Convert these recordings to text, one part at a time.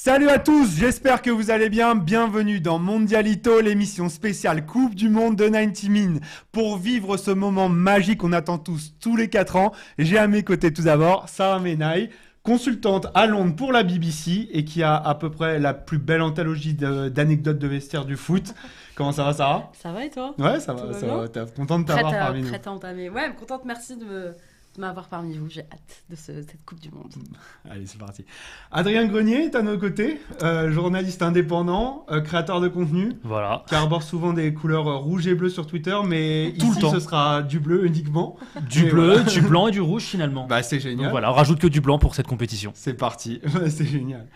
Salut à tous, j'espère que vous allez bien. Bienvenue dans Mondialito, l'émission spéciale Coupe du Monde de 90 Min. Pour vivre ce moment magique qu'on attend tous tous les 4 ans, j'ai à mes côtés tout d'abord Sarah Menaille, consultante à Londres pour la BBC et qui a à peu près la plus belle anthologie d'anecdotes de, vestiaire du foot. Comment ça va Sarah? Ça va et toi? Ouais, ça Tout va, va ça va. T'es contente de t'avoir à, parmi nous. prête à entamer. Ouais, contente, merci de me- de m'avoir parmi vous. J'ai hâte de ce- cette Coupe du Monde. Allez, c'est parti. Adrien Grenier est à nos côtés, euh, journaliste indépendant, euh, créateur de contenu, Voilà. qui arbore souvent des couleurs rouges et bleues sur Twitter, mais Tout le ici temps. ce sera du bleu uniquement. Du Et bleu, voilà. du blanc et du rouge finalement. Bah c'est Donc génial. voilà, on rajoute que du blanc pour cette compétition. C'est parti, c'est génial.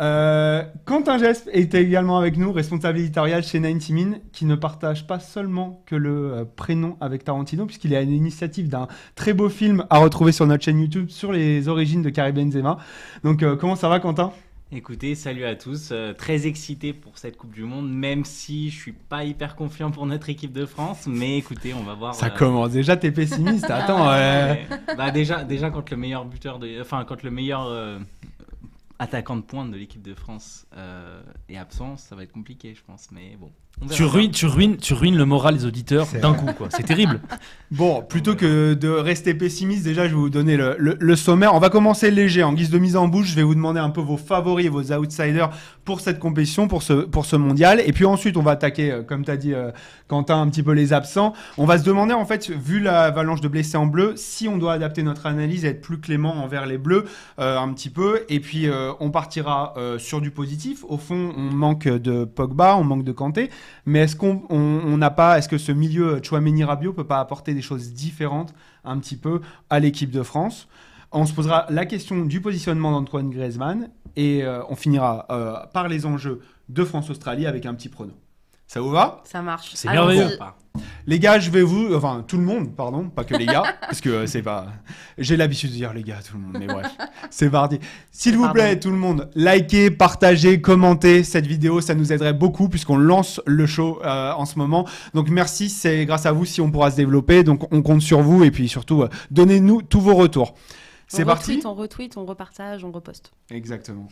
Euh, Quentin Gesp est également avec nous, responsable éditorial chez 90 Min, qui ne partage pas seulement que le euh, prénom avec Tarantino, puisqu'il est à l'initiative d'un très beau film à retrouver sur notre chaîne YouTube sur les origines de Karim Benzema. Donc euh, comment ça va Quentin? Écoutez, salut à tous. Euh, très excité pour cette Coupe du Monde, même si je suis pas hyper confiant pour notre équipe de France. Mais écoutez, on va voir. Ça euh, commence déjà, t'es pessimiste, attends. euh. Bah déjà, déjà quand le meilleur buteur de, enfin quand le meilleur attaquant de pointe de l'équipe de France euh, est absent, ça va être compliqué, je pense. Mais bon. Tu ruines, tu ruines, tu ruines le moral des auditeurs d'un coup, quoi. C'est terrible. Bon, plutôt que de rester pessimiste, déjà, je vais vous donner le, le- le sommaire. On va commencer léger. En guise de mise en bouche, je vais vous demander un peu vos favoris et vos outsiders pour cette compétition, pour ce, pour ce mondial. Et puis ensuite, on va attaquer, euh, comme tu as dit, euh, Quentin, un petit peu les absents. On va se demander, en fait, vu l'avalanche de blessés en bleu, si on doit adapter notre analyse et être plus clément envers les bleus, euh, un petit peu. Et puis, euh, on partira euh, sur du positif. Au fond, on manque de Pogba, on manque de Kanté. Mais est-ce qu'on on- on n'a pas, est-ce que ce milieu Chouameni Rabiot peut pas apporter des choses différentes un petit peu à l'équipe de France? On se posera la question du positionnement d'Antoine Griezmann et euh, on finira euh, par les enjeux de France-Australie avec un petit prono. Ça vous va? Ça marche. C'est merveilleux. Les gars, je vais vous, enfin tout le monde, pardon, pas que les gars, parce que euh, c'est pas, j'ai l'habitude de dire les gars, tout le monde, mais bref, c'est parti. S'il vous Pardon. plaît, tout le monde, likez, partagez, commentez cette vidéo, ça nous aiderait beaucoup puisqu'on lance le show euh, en ce moment. Donc merci, c'est grâce à vous si on pourra se développer. Donc on compte sur vous et puis surtout euh, donnez-nous tous vos retours. C'est on parti. retweet, on retweet, on repartage, on reposte. Exactement.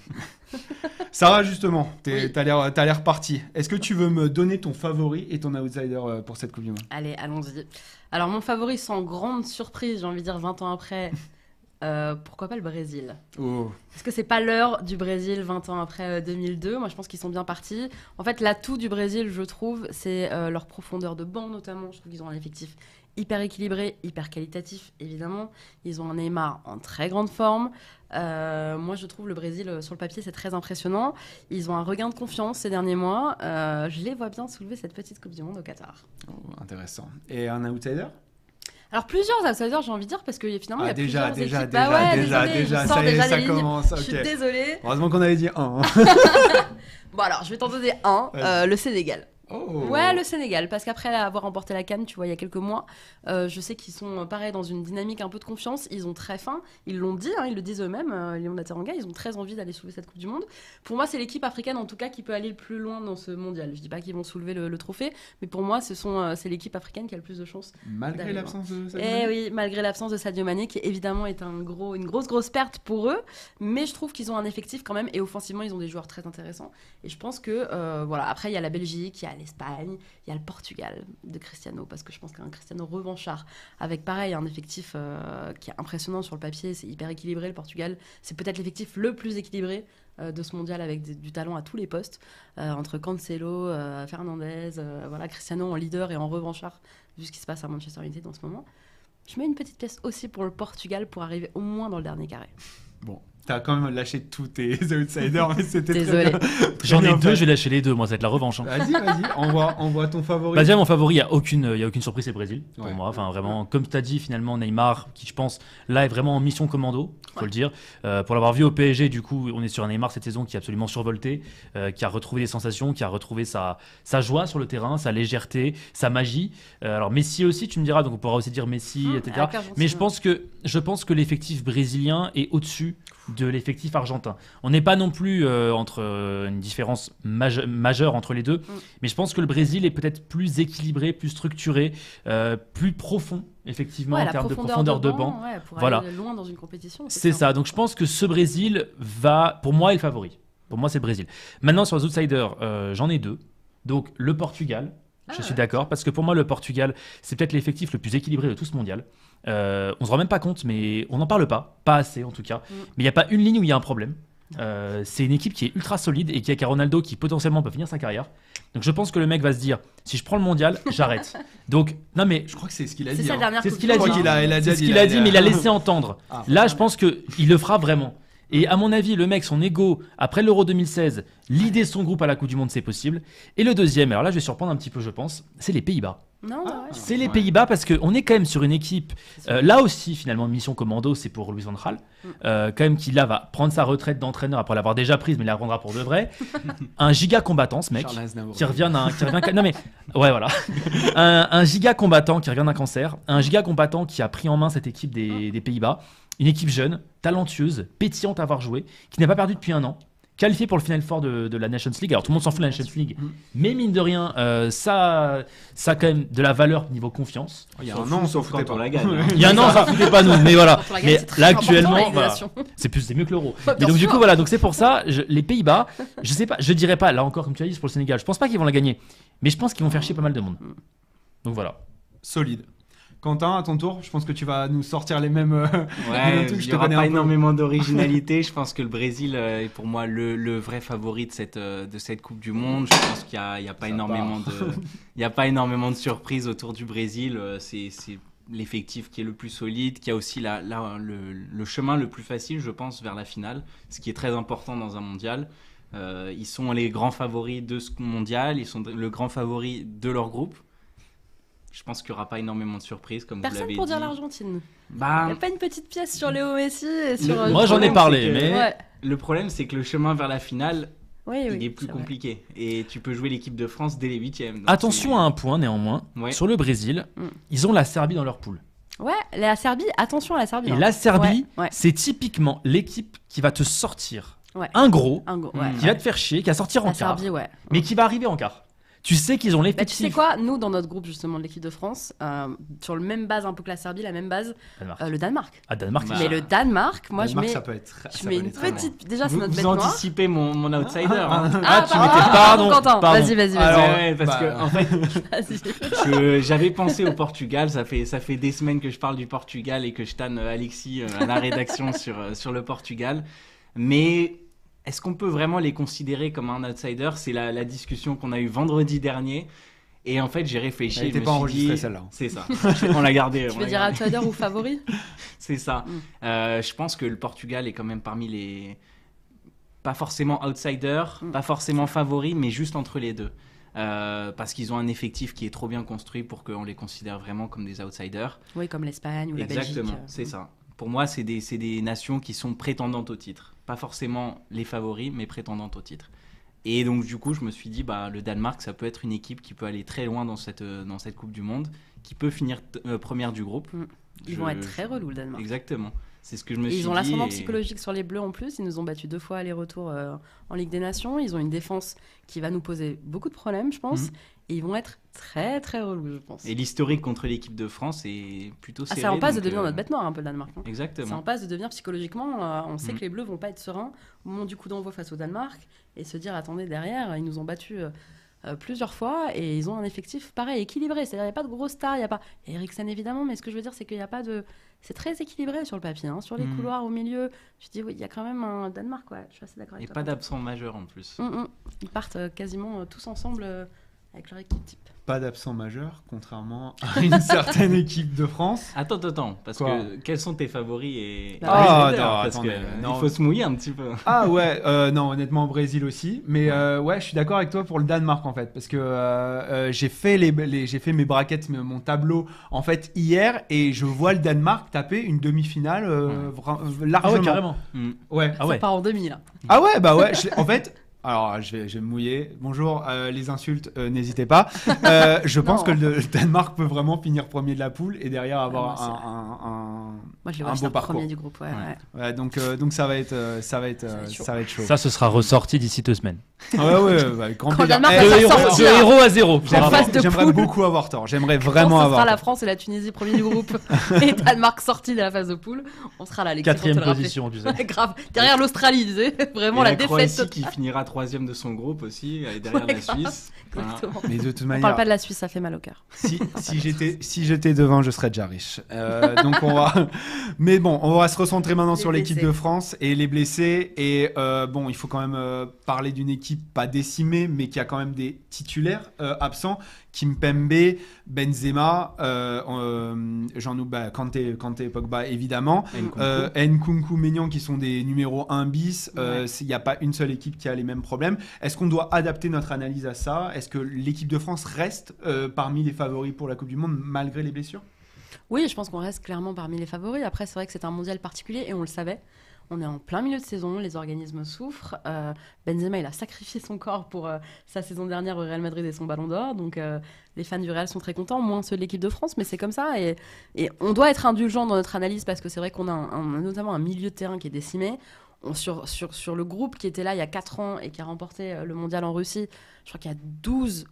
Sarah, justement, t'es- Oui. t'as l'air, t'as l'air parti. Est-ce que tu veux me donner ton favori et ton outsider euh, pour cette Coupe du Monde? Allez, allons-y. Alors, mon favori, sans grande surprise, j'ai envie de dire 20 ans après, euh, pourquoi pas le Brésil? Oh. Est-ce que c'est pas l'heure du Brésil 20 ans après euh, 2002 Moi, je pense qu'ils sont bien partis. En fait, l'atout du Brésil, je trouve, c'est euh, leur profondeur de banc, notamment. Je trouve qu'ils ont un effectif hyper équilibré, hyper qualitatif, évidemment. Ils ont un Neymar en très grande forme. Euh, moi, je trouve le Brésil, euh, sur le papier, c'est très impressionnant. Ils ont un regain de confiance ces derniers mois. Euh, je les vois bien soulever cette petite Coupe du Monde au Qatar. Oh, intéressant. Et un outsider? Alors, plusieurs outsiders, j'ai envie de dire, parce que finalement, il y Ah, a déjà, plusieurs déjà, équipes. déjà, Bah ouais, déjà, désolée, déjà, ça y est, déjà ça commence. Je suis désolée. Heureusement qu'on avait dit un. Bon, alors, je vais t'en donner un, euh, le Sénégal. Oh. Ouais, le Sénégal, parce qu'après avoir remporté la Cannes, tu vois, il y a quelques mois, euh, je sais qu'ils sont, euh, pareil, dans une dynamique un peu de confiance. Ils ont très faim, ils l'ont dit, hein, ils le disent eux-mêmes, euh, Lyon Teranga, ils ont très envie d'aller soulever cette Coupe du Monde. Pour moi, c'est l'équipe africaine, en tout cas, qui peut aller le plus loin dans ce mondial. Je dis pas qu'ils vont soulever le, le trophée, mais pour moi, ce sont, euh, c'est l'équipe africaine qui a le plus de chances. Malgré l'absence de Sadio Eh Mané oui, malgré l'absence de Sadio Mané, qui évidemment est un gros, une grosse, grosse perte pour eux, mais je trouve qu'ils ont un effectif quand même, et offensivement, ils ont des joueurs très intéressants. Et je pense que, euh, voilà, après, il y a la Belgique, il y a l'Espagne, il y a le Portugal de Cristiano, parce que je pense qu'un Cristiano revanchard, avec pareil, un effectif euh, qui est impressionnant sur le papier, c'est hyper équilibré, le Portugal, c'est peut-être l'effectif le plus équilibré euh, de ce mondial avec du talent à tous les postes, euh, entre Cancelo, Fernandez, voilà, Cristiano en leader et en revanchard, vu ce qui se passe à Manchester United en ce moment. Je mets une petite pièce aussi pour le Portugal pour arriver au moins dans le dernier carré. Bon, t'as quand même lâché tous tes outsiders, mais c'était très Désolé. bien. J'en ai deux, je vais lâcher les deux. Moi, ça va être la revanche. hein. Vas-y, vas-y, envoie, envoie ton favori. Bah, déjà, mon favori, il n'y a, aucune- y a aucune surprise, c'est le Brésil. Pour Ouais. moi, enfin, vraiment, comme tu as dit, finalement, Neymar, qui je pense, là, est vraiment en mission commando, faut Ouais. le dire. Euh, pour l'avoir vu au PSG, du coup, on est sur un Neymar cette saison qui est absolument survolté, euh, qui a retrouvé des sensations, qui a retrouvé sa, sa joie sur le terrain, sa légèreté, sa magie. Euh, alors, Messi aussi, tu me diras, donc on pourra aussi dire Messi, Hum, etc. Mais je pense que, je pense que l'effectif brésilien est au-dessus de l'effectif argentin. On n'est pas non plus euh, entre euh, une différence maje- majeure entre les deux, mais je pense que le Brésil est peut-être plus équilibré, plus structuré, euh, plus profond, effectivement, Ouais, en termes de profondeur de banc. ouais, pour Voilà. aller loin dans une compétition. C'est ça. Donc je pense que ce Brésil va, pour moi, est le favori. Pour moi, c'est le Brésil. Maintenant, sur les outsiders, j'en ai deux. Donc, le Portugal, je Ah, suis d'accord, parce que pour moi, le Portugal, c'est peut-être l'effectif le plus équilibré de tout ce mondial. Euh, on se rend même pas compte, mais on n'en parle pas, pas assez en tout cas. Mm. Mais il n'y a pas une ligne où il y a un problème. Euh, c'est une équipe qui est ultra solide et qui a qu'à Ronaldo qui potentiellement peut finir sa carrière. Donc je pense que le mec va se dire si je prends le mondial, j'arrête. Donc non mais Je crois que c'est ce qu'il a dit. hein. dernière C'est ce Coupe qu'il a Je crois dit. Qu'il a, il a c'est déjà ce dit. qu'il là, a dit, mais il a laissé entendre. Ah. Là, je pense que il le fera vraiment. Et à mon avis, le mec, son ego, après l'Euro 2016, l'idée son groupe à la Coupe du Monde, c'est possible. Et le deuxième, alors là, je vais surprendre un petit peu, je pense, c'est les Pays-Bas. Non, Ah. ouais. C'est les. Pays-Bas parce qu'on est quand même sur une équipe. Euh, là aussi, finalement, mission commando, c'est pour Louis Van Gaal. Mm. Euh, quand même, qui là va prendre sa retraite d'entraîneur après l'avoir déjà prise, mais il la prendra pour de vrai. un giga combattant, ce mec qui revient d'un qui revient non mais ouais voilà un, un giga combattant qui revient d'un cancer un giga combattant qui a pris en main cette équipe des, des Pays-Bas une équipe jeune talentueuse pétillante à avoir joué qui n'a pas perdu depuis un an qualifiée pour le final fort de, de la Nations League. Alors tout le monde s'en fout de la Nations League. Mm. mais mine de rien euh, ça ça a quand même de la valeur niveau confiance. Il y a S'en un an, on s'en foutait quand on pas. la gagne, il y a un an ça foutait pas nous. Mais voilà. Mais là actuellement voilà, c'est plus c'est mieux que l'euro. Bah, Mais bien donc du coup voilà, donc c'est pour ça, je- les Pays-Bas, je sais pas, je dirais pas là encore comme tu as dit pour le Sénégal, je pense pas qu'ils vont la gagner, mais je pense qu'ils vont faire chier pas mal de monde. Donc voilà. Solide. Quentin, à ton tour, je pense que tu vas nous sortir les mêmes. euh, les Ouais, mêmes trucs, je il y te aura pas énormément d'originalité. je pense que le Brésil euh, est pour moi le, le vrai favori de cette, euh, de cette Coupe du Monde. Je pense qu'il n'y a, il y a pas énormément de, il y a pas énormément de surprises autour du Brésil. C'est, c'est l'effectif qui est le plus solide, qui a aussi la, la- le, le chemin le plus facile, je pense, vers la finale, ce qui est très important dans un mondial. Euh, ils sont les grands favoris de ce mondial, ils sont le grand favori de leur groupe. Je pense qu'il n'y aura pas énormément de surprises, comme vous Personne l'avez pour dire dit. l'Argentine. Bah, Il n'y a pas une petite pièce sur Léo Messi et sur. Le- euh, Moi j'en ai parlé, que- mais Ouais. Le problème, c'est que le chemin vers la finale, Oui, oui. il est plus vrai. compliqué. Et tu peux jouer l'équipe de France dès les huitièmes. Attention à un point néanmoins, Ouais. sur le Brésil, Mm. ils ont la Serbie dans leur poule. Ouais, la Serbie, attention à la Serbie. Et hein. la Serbie, Ouais, ouais. c'est typiquement l'équipe qui va te sortir Ouais. un gros, Un Mm. ouais. qui va te faire chier, qui va sortir en La quart, Serbie, ouais. mais qui va arriver en quart. Tu sais qu'ils ont Bah, tu sais quoi, nous dans notre groupe justement de l'équipe de France, euh, sur le même base un peu que la Serbie, la même base, Danemark. euh, le Danemark. Ah, Danemark, Bah, mais le Danemark, moi Danemark, je ça mets, peut être. je ça mets une petite. Déjà c'est vous, notre vous bête noire. anticipez mon, mon outsider. hein. Ah, tu pardon, m'étais- pardon, pardon. vas-y, vas-y, vas-y. Alors, Ouais, parce bah, que en fait, j'avais pensé au Portugal. Ça fait ça fait des semaines que je parle du Portugal et que je tanne euh, Alexis euh, à la rédaction sur sur le Portugal. Mais est-ce qu'on peut vraiment les considérer comme un outsider? C'est la, la discussion qu'on a eue vendredi dernier. Et en fait, j'ai réfléchi. Elle pas enregistrée, celle-là. C'est ça. on l'a gardé. Tu veux dire gardé. outsider ou favori? C'est ça. Mm. Euh, je pense que le Portugal est quand même parmi les. Pas forcément outsider, Mm. pas forcément favori, mais juste entre les deux. Euh, parce qu'ils ont un effectif qui est trop bien construit pour qu'on les considère vraiment comme des outsiders. Oui, comme l'Espagne ou la Exactement, Belgique. euh. c'est ça. Pour moi, c'est des, c'est des nations qui sont prétendantes au titre. Pas forcément les favoris, mais prétendantes au titre. Et donc, du coup, je me suis dit, bah, le Danemark, ça peut être une équipe qui peut aller très loin dans cette, euh, dans cette Coupe du Monde, qui peut finir euh, première du groupe. Mm. Ils Je- vont être très relous le Danemark. Exactement. C'est ce que je me Et suis dit. ils ont l'ascendant et- psychologique sur les Bleus en plus. Ils nous ont battus deux fois aller-retour euh, en Ligue des Nations. Ils ont une défense qui va nous poser beaucoup de problèmes, je pense. Mhm. Et ils vont être très très relous, je pense. Et l'historique contre l'équipe de France est plutôt Ah, serré. c'est en passe de devenir euh, notre bête noire un peu le Danemark. hein. C'est Exactement. en passe de devenir psychologiquement. euh, on sait Mhm. que les Bleus vont pas être sereins au moment du coup d'envoi face au Danemark et se dire attendez derrière ils nous ont battus euh, plusieurs fois et ils ont un effectif pareil équilibré. C'est-à-dire il n'y a pas de gros stars, il y a pas Eriksen évidemment, mais ce que je veux dire c'est qu'il n'y a pas de c'est très équilibré sur le papier, hein. sur les Mhm. couloirs au milieu. Je dis oui il y a quand même un Danemark ouais. Je suis assez d'accord Et pas d'absent majeur en plus. Mm, mm. Ils partent euh, quasiment euh, tous ensemble euh, avec leur équipe type. Pas d'absent majeur, contrairement à une certaine équipe de France. Attends, attends, parce Quoi que quels sont tes favoris et Bah, Ah, non, parce attendez, que non. il faut se mouiller un petit peu. Ah ouais, euh, non, honnêtement, au Brésil aussi. Mais euh, ouais, je suis d'accord avec toi pour le Danemark en fait. Parce que euh, euh, j'ai fait, les, les- j'ai fait mes braquettes, mes- mon tableau en fait hier et je vois le Danemark taper une demi-finale euh, vra- euh, Ah largement. ouais, carrément. Mm. Ouais. Ah ouais. Ça part en demi là. Ah ouais, bah ouais. je en fait, alors je vais, je vais me mouiller. Bonjour, euh, les insultes, euh, n'hésitez pas. Euh, je pense que le, le Danemark peut vraiment finir premier de la poule et derrière avoir moi, c'est- un, un- un- Moi je Un vois beau parcours. premier du groupe. Ouais, Ouais. ouais. ouais, donc, euh, donc ça va être, ça va être, Ça va être chaud. ça va être chaud. Ça, ce sera ressorti d'ici deux semaines. Ah ouais, ouais, grand Quand plaisir. Danemark Eh, De héros, sortir. de héros à zéro. J'aimerais En phase de j'aimerais poule. beaucoup avoir tort. J'aimerais vraiment avoir sera la tort. France et la Tunisie premier du groupe et Danemark sorti de la phase de poule, on sera là. les Quatrième te le position, tu sais. Grave. Derrière l'Australie, tu sais. Vraiment Et la, la défaite. Croatie qui finira troisième de son groupe aussi, et derrière Ouais, la grave. Suisse. Voilà. Exactement. Mais de toute On manière, parle pas de la Suisse, ça fait mal au cœur. si, si j'étais si j'étais devant, je serais déjà riche. Euh, donc on va. Mais bon, on va se recentrer maintenant Les sur l'équipe blessés. de France et les blessés. Et euh, bon, il faut quand même euh, parler d'une équipe pas décimée, mais qui a quand même des titulaires euh, absents. Kimpembe, Benzema, euh, euh, Jean bah, Kanté, Kanté, Pogba évidemment. Nkunku. Euh, Nkunku, Maignan qui sont des numéros 1 bis. Euh, Ouais. Il n'y a pas une seule équipe qui a les mêmes problèmes. Est-ce qu'on doit adapter notre analyse à ça? Est-ce que l'équipe de France reste euh, parmi les favoris pour la Coupe du Monde malgré les blessures? Oui, je pense qu'on reste clairement parmi les favoris. Après, c'est vrai que c'est un mondial particulier et on le savait. On est en plein milieu de saison, les organismes souffrent. Euh, Benzema, il a sacrifié son corps pour euh, sa saison dernière au Real Madrid et son Ballon d'Or. Donc, euh, les fans du Real sont très contents, moins ceux de l'équipe de France, mais c'est comme ça. Et, on doit être indulgent dans notre analyse parce que c'est vrai qu'on a notamment un milieu de terrain qui est décimé. Sur, sur, le groupe qui était là il y a 4 ans et qui a remporté le mondial en Russie, je crois qu'il y a 12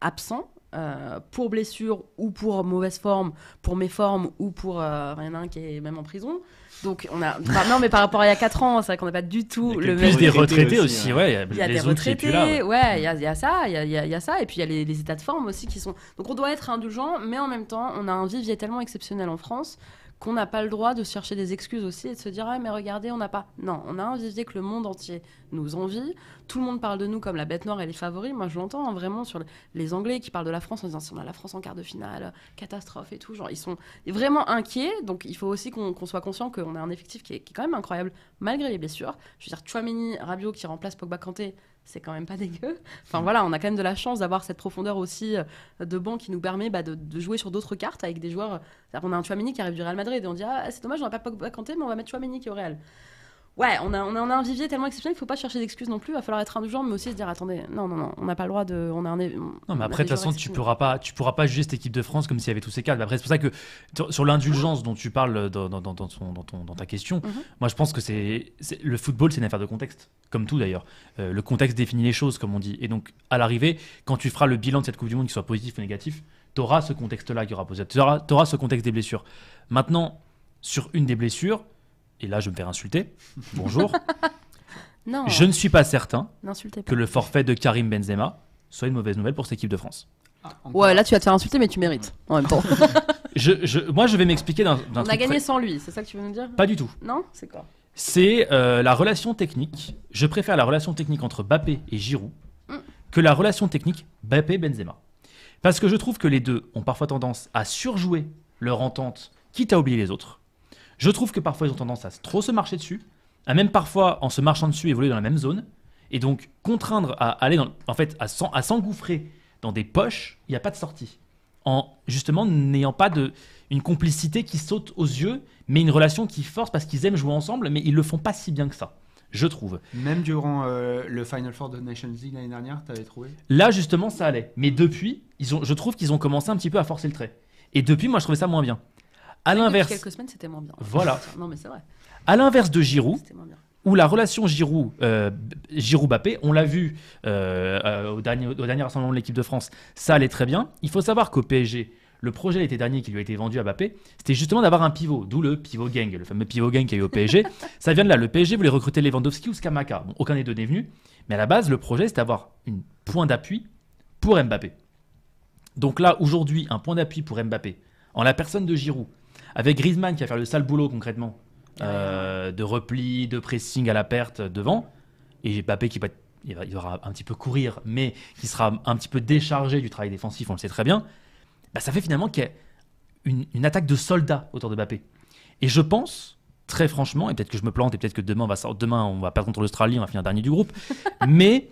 absents euh, pour blessure ou pour mauvaise forme, pour méforme ou pour. euh, il y en a un qui est même en prison. Donc on a. enfin, non, mais par rapport à il y a 4 ans, c'est vrai qu'on n'a pas du tout Il y a le même. Plus des retraités aussi, aussi, ouais. Il y a des les retraités, là. ouais. ouais, il y a, il y a ça, y a, il y a ça, et puis il y a les, les états de forme aussi qui sont. Donc on doit être indulgent, mais en même temps, on a un vivier tellement exceptionnel en France qu'on n'a pas le droit de chercher des excuses aussi et de se dire ah mais regardez on n'a pas. Non on a un vivier que le monde entier nous envie. Tout le monde parle de nous comme la bête noire et les favoris. Moi je l'entends hein, vraiment sur le- les anglais qui parlent de la France en disant si on a la France en quart de finale catastrophe et tout. Genre ils sont vraiment inquiets. Donc il faut aussi qu'on qu'on soit conscient qu'on a un effectif qui est, qui est quand même incroyable malgré les blessures. Je veux dire Chouameni Rabiot qui remplace Pogba Kanté c'est quand même pas dégueu. Enfin voilà, on a quand même de la chance d'avoir cette profondeur aussi euh, de banc qui nous permet bah, de, de jouer sur d'autres cartes avec des joueurs. Qu'on a un Chouameni qui arrive du Real Madrid et on dit ah c'est dommage on n'a pas Pogba Kanté mais on va mettre Chouameni qui est au Real. Ouais, on a, on a, on a un vivier tellement exceptionnel qu'il faut pas chercher d'excuses non plus. Il va falloir être indulgent, mais aussi se dire attendez, non, non, non, on n'a pas le droit de. On a un, on Non, mais après, de toute façon, tu pourras pas, tu pourras pas juger cette équipe de France comme s'il y avait tous ces cadres. Après, c'est pour ça que sur- l'indulgence dont tu parles dans, dans, dans, dans ton- ta question, Mhm. moi, je pense que c'est le football, c'est une affaire de contexte, comme tout d'ailleurs. Euh, le contexte définit les choses, comme on dit. Et donc, à l'arrivée, quand tu feras le bilan de cette Coupe du Monde, qu'il soit positif ou négatif, tu auras ce contexte-là qui aura posé. Tu auras, ce contexte des blessures. Maintenant, sur une des blessures, et là, je vais me faire insulter. Bonjour. Non, je ne suis pas certain n'insultez pas. que le forfait de Karim Benzema soit une mauvaise nouvelle pour cette équipe de France. Ah. Ouais, là tu vas te faire insulter, mais tu mérites en même temps. Je, je- moi, je vais m'expliquer d'un d'un on a truc gagné très- sans lui, c'est ça que tu veux nous dire? Pas du tout. Non? C'est quoi? C'est euh, la relation technique. Je préfère la relation technique entre Bappé et Giroud Mm. que la relation technique Bappé-Benzema. Parce que je trouve que les deux ont parfois tendance à surjouer leur entente, quitte à oublier les autres. Je trouve que parfois ils ont tendance à trop se marcher dessus, à même parfois en se marchant dessus évoluer dans la même zone, et donc contraindre à aller dans, en fait, à s'en- à s'engouffrer dans des poches, il n'y a pas de sortie. En justement n'ayant pas de une complicité qui saute aux yeux, mais une relation qui force parce qu'ils aiment jouer ensemble, mais ils le font pas si bien que ça, je trouve. Même durant euh, le Final Four de Nations League l'année dernière, t'avais trouvé? Là justement ça allait, mais depuis, ils ont, je trouve qu'ils ont commencé un petit peu à forcer le trait. Et depuis, moi je trouvais ça moins bien. À l'inverse, quelques semaines, c'était moins bien. Voilà. Non, mais c'est vrai, à l'inverse de Giroud, où la relation Giroud, euh, on l'a vu euh, euh, au, dernier, au dernier rassemblement de l'équipe de France, ça allait très bien. Il faut savoir qu'au PSG, le projet l'été dernier qui lui a été vendu à Bappé, c'était justement d'avoir un pivot, d'où le pivot gang, le fameux pivot gang qu'il y a eu au PSG. ça vient de là. Le PSG voulait recruter Lewandowski ou Skamaka. Bon, aucun des deux n'est venu, mais à la base, le projet c'était d'avoir un point d'appui pour Mbappé. Donc là, aujourd'hui, un point d'appui pour Mbappé, en la personne de Giroud, avec Griezmann qui va faire le sale boulot concrètement, euh, de repli, de pressing à la perte devant, et Mbappé qui va, il va, il va un petit peu courir, mais qui sera un petit peu déchargé du travail défensif, on le sait très bien, bah, ça fait finalement qu'il y a une, une attaque de soldats autour de Mbappé. Et je pense, très franchement, et peut-être que je me plante, et peut-être que demain on va, demain, on va perdre contre l'Australie, on va finir dernier du groupe, mais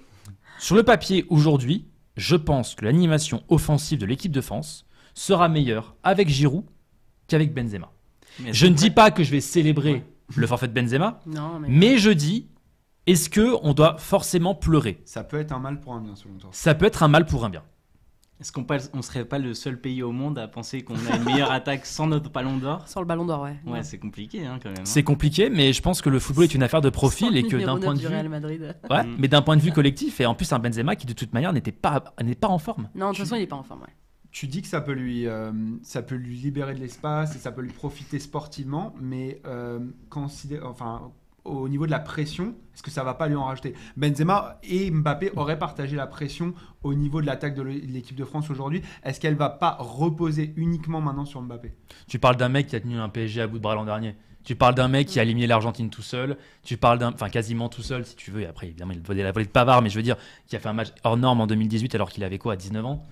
sur le papier aujourd'hui, je pense que l'animation offensive de l'équipe de France sera meilleure avec Giroud qu'avec Benzema. Mais Je ne dis pas que je vais célébrer le forfait de Benzema, Non, mais. mais je dis, est-ce que on doit forcément pleurer? Ça peut être un mal pour un bien selon toi. Ça peut être un mal pour un bien. Est-ce qu'on ne serait pas le seul pays au monde à penser qu'on a une meilleure attaque sans notre ballon d'or? Sans le ballon d'or, ouais. Ouais, c'est compliqué hein, quand même. hein. C'est compliqué, mais je pense que le football est une affaire de profil et que d'un point de vue, Real Madrid. ouais, mais d'un point de vue collectif et en plus un Benzema qui de toute manière n'était pas n'est pas en forme. Non, de toute façon, il est pas en forme, ouais. Tu dis que ça peut lui, euh, ça peut lui libérer de l'espace et ça peut lui profiter sportivement, mais euh, enfin, au niveau de la pression, est-ce que ça va pas lui en rajouter? Benzema et Mbappé auraient partagé la pression au niveau de l'attaque de l'équipe de France aujourd'hui. Est-ce qu'elle va pas reposer uniquement maintenant sur Mbappé? Tu parles d'un mec qui a tenu un PSG à bout de bras l'an dernier. Tu parles d'un mec qui a éliminé l'Argentine tout seul. Tu parles d'un, enfin quasiment tout seul si tu veux. Et après évidemment il la volée de Pavard, mais je veux dire qui a fait un match hors norme en 2018 alors qu'il avait quoi, 19 ans?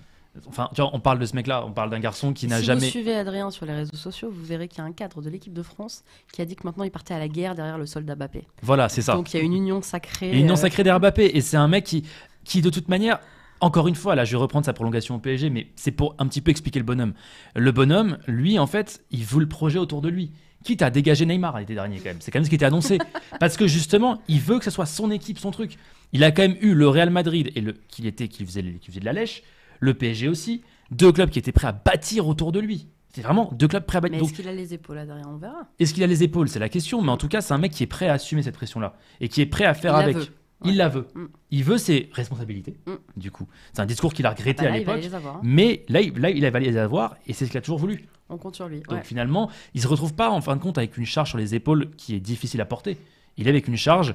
Enfin, tu vois, on parle de ce mec-là, on parle d'un garçon qui n'a si jamais. vous suivez Adrien sur les réseaux sociaux, vous verrez qu'il y a un cadre de l'équipe de France qui a dit que maintenant il partait à la guerre derrière le soldat Mbappé. Voilà, c'est ça. Donc il y a une union sacrée. Et une non euh, sacrée derrière Mbappé. Et c'est un mec qui, qui, de toute manière, encore une fois, là, je vais reprendre sa prolongation au PSG, mais c'est pour un petit peu expliquer le bonhomme. Le bonhomme, lui, en fait, il veut le projet autour de lui. Quitte à dégager Neymar l'été dernier, quand même. C'est quand même ce qui était annoncé. Parce que justement, il veut que ce soit son équipe, son truc. Il a quand même eu le Real Madrid, et le, qui, était, qui, faisait, qui faisait de la lèche, le PSG aussi. Deux clubs qui étaient prêts à bâtir autour de lui. C'est vraiment deux clubs prêts à bâtir. Est-ce qu'il a les épaules Adrien? On verra. est-ce qu'il a les épaules? C'est la question. Mais en tout cas, c'est un mec qui est prêt à assumer cette pression-là. Et qui est prêt à faire Il la avec. Il Ouais. la veut. Mm. Il veut ses responsabilités, Mm. du coup. C'est un discours qu'il a regretté Bah à là, l'époque. hein. Mais là, il, là, il va les avoir et c'est ce qu'il a toujours voulu. On compte sur lui. Donc ouais. finalement, il se retrouve pas en fin de compte avec une charge sur les épaules qui est difficile à porter. Il est avec une charge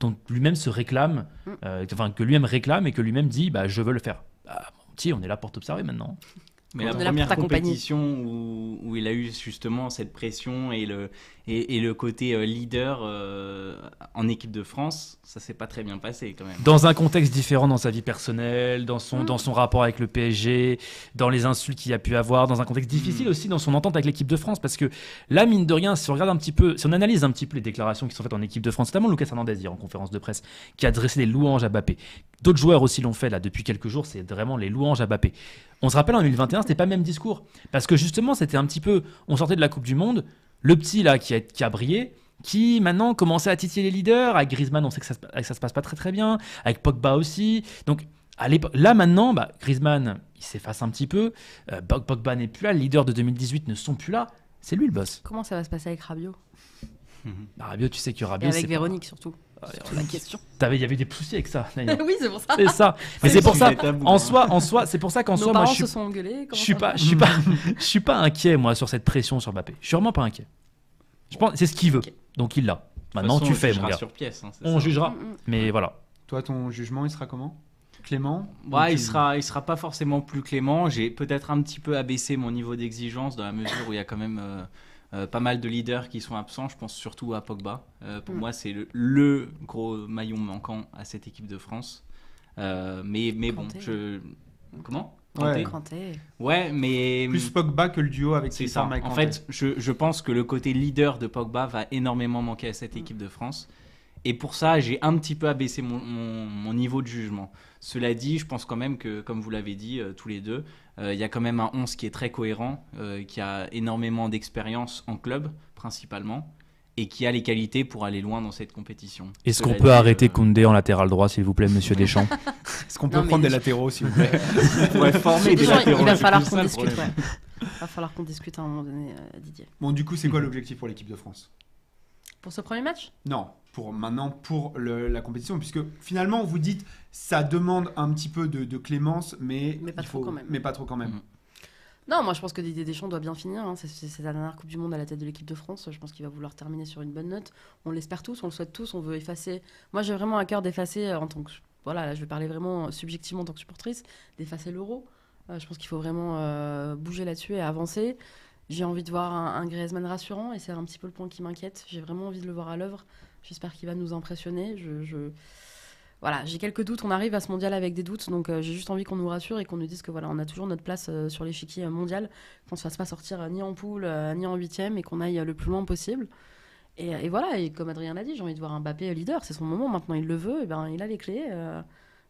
dont lui-même se réclame, Mm. euh, enfin que lui-même réclame et que lui-même dit bah, je veux le faire. Bah, mon petit, on est là pour t'observer maintenant. Mais la première compétition où, où il a eu justement cette pression et le, et, et le côté euh, leader euh, en équipe de France, ça s'est pas très bien passé quand même. Dans un contexte différent dans sa vie personnelle, dans son, Mm. dans son rapport avec le PSG, dans les insultes qu'il a pu avoir, dans un contexte difficile Mm. aussi dans son entente avec l'équipe de France. Parce que là, mine de rien, si on regarde un petit peu, si on analyse un petit peu les déclarations qui sont faites en équipe de France, notamment Lucas Hernandez hier en conférence de presse, qui a dressé des louanges à Mbappé. D'autres joueurs aussi l'ont fait là depuis quelques jours, c'est vraiment les louanges à Mbappé. On se rappelle en 2021, c'était pas le même discours. Parce que justement, c'était un petit peu, on sortait de la Coupe du Monde, le petit là qui a, qui a brillé, qui maintenant commençait à titiller les leaders. Avec Griezmann, on sait que ça, que ça se passe pas très très bien. Avec Pogba aussi. Donc à là maintenant, bah, Griezmann, il s'efface un petit peu. Euh, Pog- Pogba n'est plus là. Les leaders de 2018 ne sont plus là. C'est lui le boss. Comment ça va se passer avec Rabiot? Bah, Rabiot, tu sais que Et Rabiot, avec c'est Véronique surtout. pas- la question. T'avais- Il y avait des soucis avec ça. oui, c'est pour ça. c'est ça. Mais C'est pour ça. En soi, en soi, c'est pour ça qu'en soi, moi, je suis se sont engueulés. je suis pas, je suis pas, je suis pas inquiet moi sur cette pression sur Mbappé. Je suis vraiment pas inquiet. Je pense, c'est ce qu'il veut, donc il l'a. Maintenant façon, tu on fais, mon gars. sur pièce. hein, On ça. jugera, Mm, mm. mais voilà. Toi, ton jugement, il sera comment? Clément? Ou Ouais, il sera, il sera pas forcément plus clément. J'ai peut-être un petit peu abaissé mon niveau d'exigence dans la mesure où il y a quand même euh, euh, pas mal de leaders qui sont absents. Je pense surtout à Pogba. Euh, pour Mm. moi, c'est le, le gros maillon manquant à cette équipe de France. Euh, mais mais bon, je comment Ouais. Kanté. Ouais, mais Plus Pogba que le duo avec c'est ça. En fait, je, je pense que le côté leader de Pogba va énormément manquer à cette équipe de France. Et pour ça, j'ai un petit peu abaissé mon, mon- mon niveau de jugement. Cela dit, je pense quand même que, comme vous l'avez dit euh, tous les deux, euh, il y a quand même un 11 qui est très cohérent, euh, qui a énormément d'expérience en club, principalement, et qui a les qualités pour aller loin dans cette compétition. Est-ce qu'on peut dit, arrêter euh, Koundé en latéral droit, s'il vous plaît, Monsieur Deschamps Est-ce qu'on peut Non, mais prendre des latéraux, s'il vous plaît pourrait former des latéraux, il va falloir qu'on discute. Ouais. Il va falloir qu'on discute à un moment donné, euh, Didier. Bon, du coup, c'est quoi l'objectif pour l'équipe de France? Pour ce premier match? Non, pour maintenant pour le- la compétition, puisque finalement vous dites ça demande un petit peu de, de clémence, mais Mais pas il trop faut- quand même. Mais pas trop quand même. Mhm. Non, moi je pense que Didier Deschamps doit bien finir. hein. C'est sa dernière Coupe du Monde à la tête de l'équipe de France. Je pense qu'il va vouloir terminer sur une bonne note. On l'espère tous, on le souhaite tous. On veut effacer. Moi j'ai vraiment à cœur d'effacer euh, en tant que. Voilà, là je vais parler vraiment euh, subjectivement en tant que supportrice, d'effacer l'euro. Euh, je pense qu'il faut vraiment euh, bouger là-dessus et avancer. J'ai envie de voir un, un Griezmann rassurant et c'est un petit peu le point qui m'inquiète. J'ai vraiment envie de le voir à l'œuvre. J'espère qu'il va nous impressionner. Je, Voilà, j'ai quelques doutes. On arrive à ce mondial avec des doutes, donc euh, j'ai juste envie qu'on nous rassure et qu'on nous dise que voilà, on a toujours notre place euh, sur l'échiquier euh, mondial, qu'on ne se fasse pas sortir euh, ni en poule ni en huitième et qu'on aille le plus loin possible. Et, voilà, et comme Adrien l'a dit, j'ai envie de voir un Mbappé leader. C'est son moment maintenant, il le veut. Et ben, il a les clés.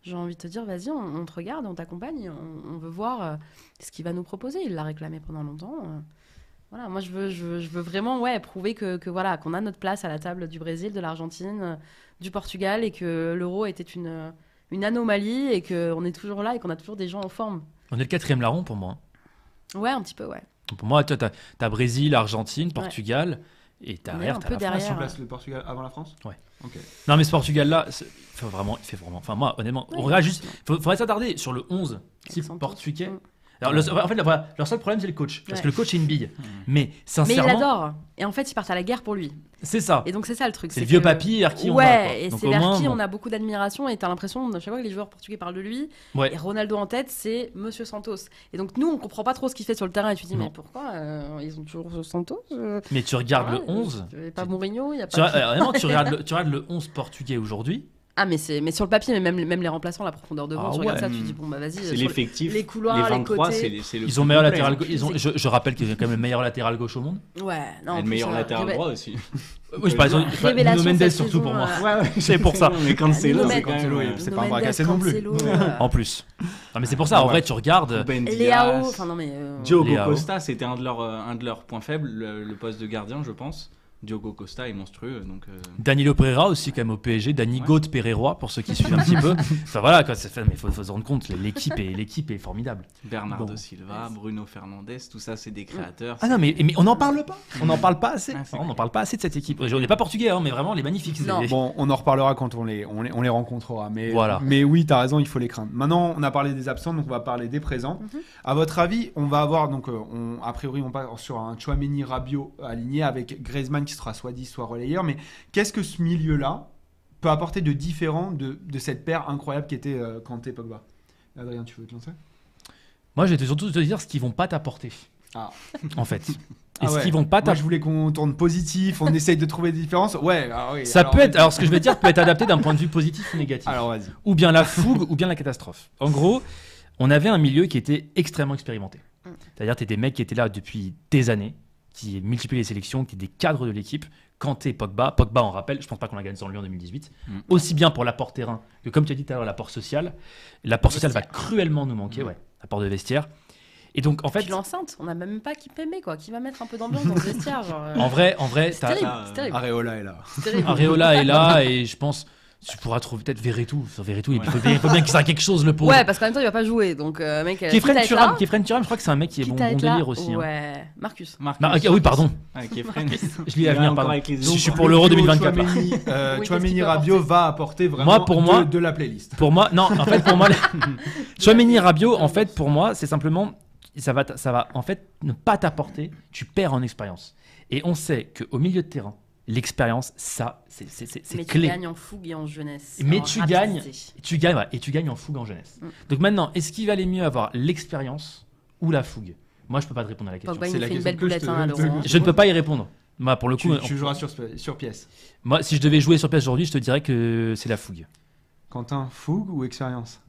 J'ai envie de te dire, vas-y, on, on te regarde, on t'accompagne, on, on veut voir euh, ce qu'il va nous proposer. Il l'a réclamé pendant longtemps. euh. Voilà, moi je veux, je veux, je veux vraiment ouais, prouver que, que voilà qu'on a notre place à la table du Brésil, de l'Argentine, euh, du Portugal et que l'euro était une, une anomalie et qu'on est toujours là et qu'on a toujours des gens en forme. On est le quatrième larron pour moi. Ouais, un petit peu, ouais. Pour moi, tu as, Brésil, Argentine, Portugal. Et derrière, un t'as peu la derrière. France. Tu places le Portugal avant la France Ouais. Ok. Non, mais ce Portugal-là, c'est- il fait vraiment, il fait vraiment. Enfin, moi, honnêtement, Ouais, on regarde juste. Il faudrait s'attarder sur le 11 type portugais. Alors, le- en fait, leur seul problème, c'est le coach. Parce Ouais. que le coach est une bille. Mais Mais il sincèrement, l'adore. Et en fait, ils partent à la guerre pour lui. c'est ça. Et donc, c'est ça le truc. C'est le vieux que- papy vers qui on ouais, va. quoi. et c'est vers moins, qui bon. on a beaucoup d'admiration. Et t'as l'impression, à chaque fois que les joueurs portugais parlent de lui, Ouais. et Ronaldo en tête, c'est Monsieur Santos. Et donc, nous, on comprend pas trop ce qu'il fait sur le terrain. Et tu te dis, Non. mais pourquoi euh, ils ont toujours Santos euh, Mais tu regardes le 11. Il n'y a pas Mourinho, il y a Tu, pas. euh, vraiment, tu, regardes le, tu regardes le 11 portugais aujourd'hui. Ah, mais, c'est... mais sur le papier, mais même, même les remplaçants, la profondeur de banc, Ah tu regardes ouais. ça, tu te dis, bon, bah vas-y. C'est l'effectif. les couloirs, les 23, côtés. c'est les- le Ils ont plus meilleur latéral hein. gauche. Ils ont, je, je rappelle qu'ils ont quand même le meilleur latéral gauche au monde. Ouais, non. en Et le meilleur euh, latéral droit aussi. Oui, je parle de Mendes surtout pour moi. euh, Ouais, C'est pour ça. Mais Cancelo, c'est. Cancelo, euh, c'est pas un bras cassé non plus. Euh, En plus. Non, mais c'est pour ça. En vrai, tu regardes. Léao, enfin non mais. euh, Diogo. Costa, c'était un de leurs euh, un de leurs points faibles, le, le poste de gardien, je pense. Diogo Costa est monstrueux, donc. euh, Danilo Pereira aussi quand même au PSG, Dani Ouais. Pereira pour ceux qui suivent un petit peu. Enfin voilà quoi, fait, mais faut, faut se rendre compte, l'équipe est l'équipe est formidable. Bernardo Bon. Silva, Bruno Fernandes, tout ça, c'est des créateurs. Ah non mais, mais on n'en parle pas, on n'en parle pas assez, Ah, on n'en parle pas assez de cette équipe. On n'est pas portugais hein, mais vraiment les magnifiques. Non. Bon, on en reparlera quand on les, on les, on les rencontrera. Mais, Voilà. mais oui, t'as raison, il faut les craindre. Maintenant, on a parlé des absents, donc on va parler des présents. Mhm. À votre avis, on va avoir, donc, euh, on, a priori, on part sur un Chouameni Rabiot aligné avec Griezmann qui sera soit 10, soit relayeur. Mais qu'est-ce que ce milieu-là peut apporter de différent de, de cette paire incroyable qui était euh, Kanté Pogba? Adrien, tu veux te lancer? Moi je vais surtout te dire ce qu'ils vont pas t'apporter. Ah. En fait. Et Ah ce ouais. qu'ils vont pas Moi, t'apporter. je voulais qu'on tourne positif, on essaye de trouver des différences. Ouais, ah oui, Ça alors, peut être, alors ce que je vais dire peut être adapté d'un point de vue positif ou négatif. Alors, vas-y. ou bien la fougue, ou bien la catastrophe. En gros, on avait un milieu qui était extrêmement expérimenté. Mm. C'est-à-dire, tu des mecs qui étaient là depuis des années, qui multiplient les sélections, qui étaient des cadres de l'équipe. Kanté, Pogba. Pogba, on rappelle, je pense pas qu'on l'a gagné sans lui en 2018. Mm. Aussi bien pour l'apport terrain que, comme tu as dit tout à l'heure, l'apport social. L'apport social va cruellement nous manquer, Mm. ouais. L'apport de vestiaire. Et donc, en fait, l'enceinte, on n'a même pas qui Pembe quoi, qui va mettre un peu d'ambiance dans le vestiaire. Genre, euh, en vrai, en vrai, t'as- terrible, Areola est là. terrible. Areola est là et je pense. Tu pourras trouver peut-être Verretou. Sur Verretou, il faut bien, il faut bien qu'il serve quelque chose, le pauvre. Ouais, parce qu'en même temps, il va pas jouer, donc euh, mec. euh, Kefren être Turam, Turam, je crois que c'est un mec qui est bon, bon délire aussi. hein. Ouais, Marcus. Marcus. Mar- ah, oui, pardon. Qui est Fren. Je lis à venir, pardon. avec les Je suis pour l'Euro Le duo 2024. là. Chouameni, euh, Oui, Chouameni Rabiot va apporter vraiment Moi, pour de, moi- de la playlist. Pour moi, non, en fait, pour moi, Chouameni Rabiot, en fait, pour moi, c'est simplement, ça va, ça va, en fait, ne pas t'apporter, tu perds en expérience. Et on sait qu'au milieu de terrain, l'expérience, ça, c'est c'est Mais tu clé. gagnes en fougue et en jeunesse. Mais en tu rapidité. gagnes. Et tu gagnes, ouais, et tu gagnes en fougue en jeunesse. Mm. Donc maintenant, est-ce qu'il valait mieux avoir l'expérience ou la fougue? Moi, je peux pas te répondre à la question. C'est la fait une question belle que je te- hein, ne peux pas y répondre. Moi, pour le coup, Tu, on- tu joueras sur, sur pièce. moi, si je devais jouer sur pièce aujourd'hui, je te dirais que c'est la fougue. Quentin, fougue ou expérience?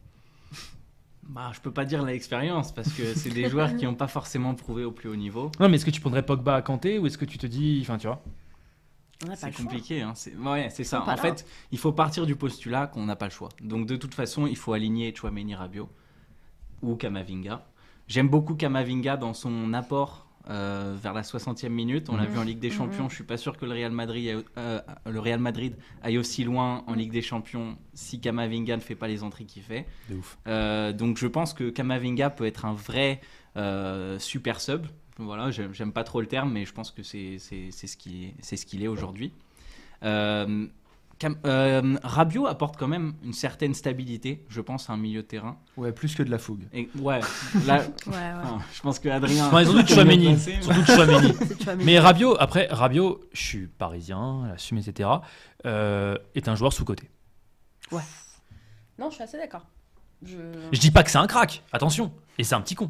Bah, je peux pas dire l'expérience parce que c'est des joueurs qui n'ont pas forcément prouvé au plus haut niveau. Non, mais est-ce que tu prendrais Pogba à Kanté ou est-ce que tu te dis, enfin, tu vois? C'est compliqué, hein. c'est ouais, ça. En là. fait, il faut partir du postulat qu'on n'a pas le choix. Donc de toute façon, il faut aligner Chouameni Rabiot ou Kamavinga. J'aime beaucoup Kamavinga dans son apport euh, vers la 60e minute. On l'a Mhm. vu en Ligue des Mhm. Champions. Je suis pas sûr que le Real Madrid, aille- euh, le Real Madrid aille aussi loin en Ligue des Champions si Kamavinga ne fait pas les entrées qu'il fait. De ouf. Euh, donc je pense que Kamavinga peut être un vrai euh, super sub. Voilà, j'aime pas trop le terme, mais je pense que c'est c'est- c'est ce qu'il est, c'est ce qu'il est aujourd'hui. Euh, euh, Rabiot apporte quand même une certaine stabilité, je pense, à un milieu de terrain. Ouais, plus que de la fougue. Et ouais, là, Ouais, ouais. enfin, je pense que Adrien. Ouais, surtout Chouameni. mais- Surtout Chouameni. C'est Chouameni. Mais Rabiot, après, Rabiot, je suis parisien, assume, etc., euh, est un joueur sous-côté. Non, je suis assez d'accord. Je... Je dis pas que c'est un crack, attention, et c'est un petit con.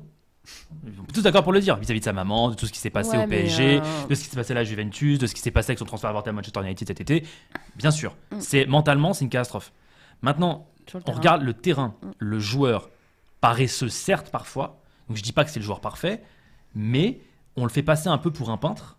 Tous d'accord pour le dire, vis-à-vis de sa maman, de tout ce qui s'est passé Ouais, au PSG, euh, de ce qui s'est passé à la Juventus, de ce qui s'est passé avec son transfert avorté à Manchester United cet été. Bien sûr, Mm. c'est mentalement, c'est une catastrophe. Maintenant, on terrain. regarde le terrain, Mm. le joueur paresseux, certes, parfois. Donc je dis pas que c'est le joueur parfait, mais on le fait passer un peu pour un peintre,